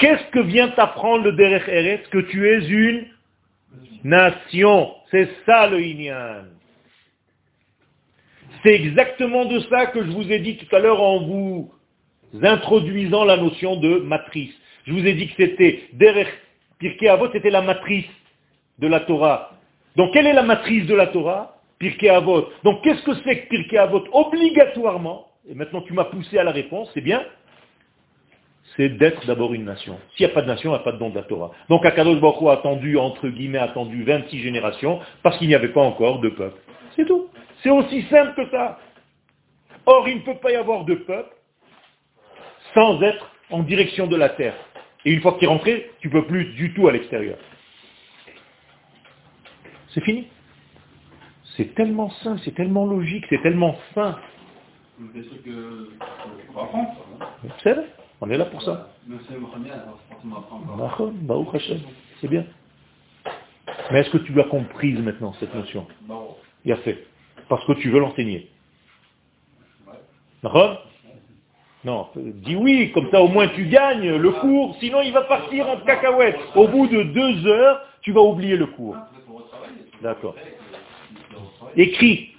Qu'est-ce que vient t'apprendre le Derech Eret Que tu es une nation. C'est ça le Inyan. C'est exactement de ça que je vous ai dit tout à l'heure en vous introduisant la notion de matrice. Je vous ai dit que c'était derech Pirkei Avot, c'était la matrice de la Torah. Donc quelle est la matrice de la Torah? Pirkei Avot. Donc qu'est-ce que c'est que Pirkei Avot? Obligatoirement, et maintenant tu m'as poussé à la réponse, c'est bien, c'est d'être d'abord une nation. S'il n'y a pas de nation, il n'y a pas de don de la Torah. Donc Akadosh Baruch a attendu, entre guillemets, attendu 26 générations, parce qu'il n'y avait pas encore de peuple. C'est tout. C'est aussi simple que ça. Or, il ne peut pas y avoir de peuple sans être en direction de la terre. Et une fois que tu es rentré, tu ne peux plus du tout à l'extérieur. C'est fini. C'est tellement simple, c'est tellement logique, c'est tellement apprendre, C'est vrai, on est là pour ça. C'est bien. Mais est-ce que tu l'as comprise maintenant, cette notion? Il a fait. Parce que tu veux l'enseigner. Non, dis oui, comme ça au moins tu gagnes le cours, sinon il va partir en cacahuète. Au bout de deux heures, tu vas oublier le cours. D'accord. Écris.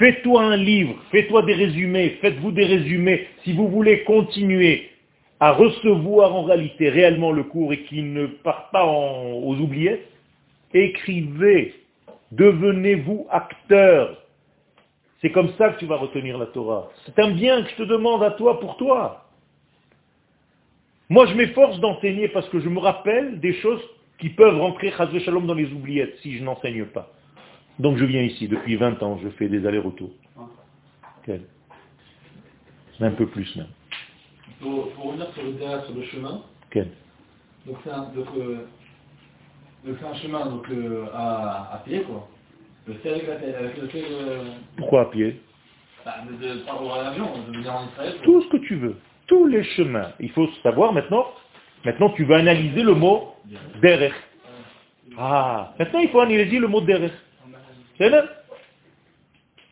Fais-toi un livre, fais-toi des résumés, faites-vous des résumés. Si vous voulez continuer à recevoir en réalité réellement le cours et qu'il ne part pas aux oubliettes, écrivez, devenez-vous acteur c'est comme ça que tu vas retenir la Torah. C'est un bien que je te demande à toi pour toi. Moi, je m'efforce d'enseigner parce que je me rappelle des choses qui peuvent rentrer Shalom dans les oubliettes si je n'enseigne pas. Donc je viens ici depuis 20 ans, je fais des allers-retours. Un peu plus même. Pour, revenir sur le, sur le chemin, donc c'est un, euh, un, chemin donc, euh, à, à pied, quoi. Pourquoi à pied? Tout ce que tu veux. Tous les chemins. Il faut savoir maintenant, maintenant tu vas analyser le mot derech. Ah, maintenant il faut analyser le mot derech.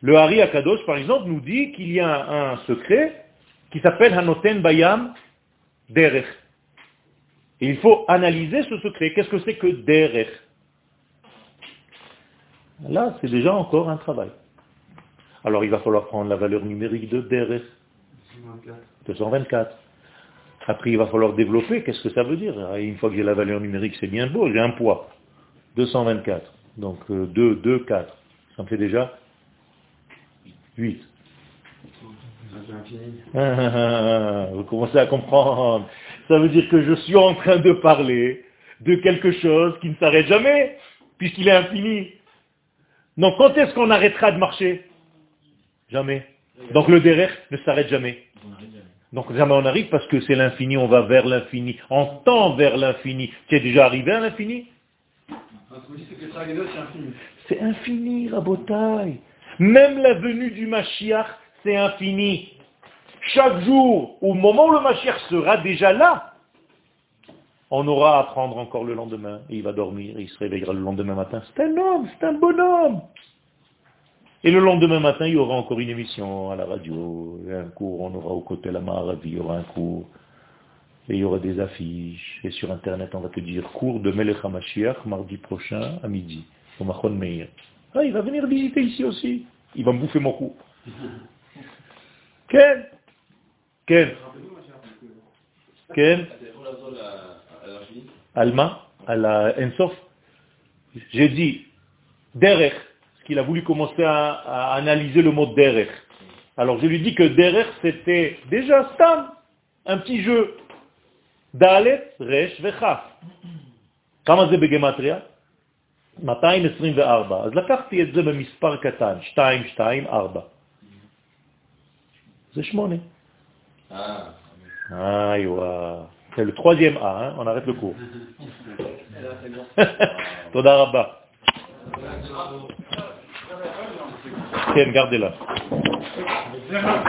Le Hari Akadosh, par exemple, nous dit qu'il y a un secret qui s'appelle Hanoten Bayam Derech. Et il faut analyser ce secret. Qu'est-ce que c'est que Derech? Là, c'est déjà encore un travail. Alors il va falloir prendre la valeur numérique de DRS. 224. Après, il va falloir développer. Qu'est-ce que ça veut dire? Une fois que j'ai la valeur numérique, c'est bien beau, j'ai un poids. 224. Donc 2, 2, 4. Ça me fait déjà 8. Ah, vous commencez à comprendre. Ça veut dire que je suis en train de parler de quelque chose qui ne s'arrête jamais, puisqu'il est infini. Donc quand est-ce qu'on arrêtera de marcher? Jamais. Donc le derrière ne s'arrête jamais. Donc jamais on arrive parce que c'est l'infini, on va vers l'infini. On tend vers l'infini. Tu es déjà arrivé à l'infini? C'est infini, Rabotai. Même la venue du Mashiach, c'est infini. Chaque jour, au moment où le Mashiach sera déjà là, on aura à apprendre encore le lendemain. il va dormir, il se réveillera le lendemain matin. C'est un homme, c'est un bonhomme. Et le lendemain matin, il y aura encore une émission à la radio, un cours, on aura au côté la Maharavi, il y aura un cours, et il y aura des affiches, et sur Internet, on va te dire cours de Melech HaMashiach, mardi prochain, à midi, au Machon Meir. Ah, il va venir visiter ici aussi. Il va me bouffer mon cours. Ken Ken Ken Alma, à la Ensof. J'ai dit, derech, qu'il a voulu commencer à, analyser le mot derech. Alors je lui dis que derech c'était déjà stam, un petit jeu. Dalet, resh, vechaf. כמה זה בגמטריה? 224. אז לקחתי את זה במספר קטן, 2, 2, 4. זה 8. אה, וואו. C'est le troisième A, hein on arrête le cours. תודה רבה. כן, גרדלה.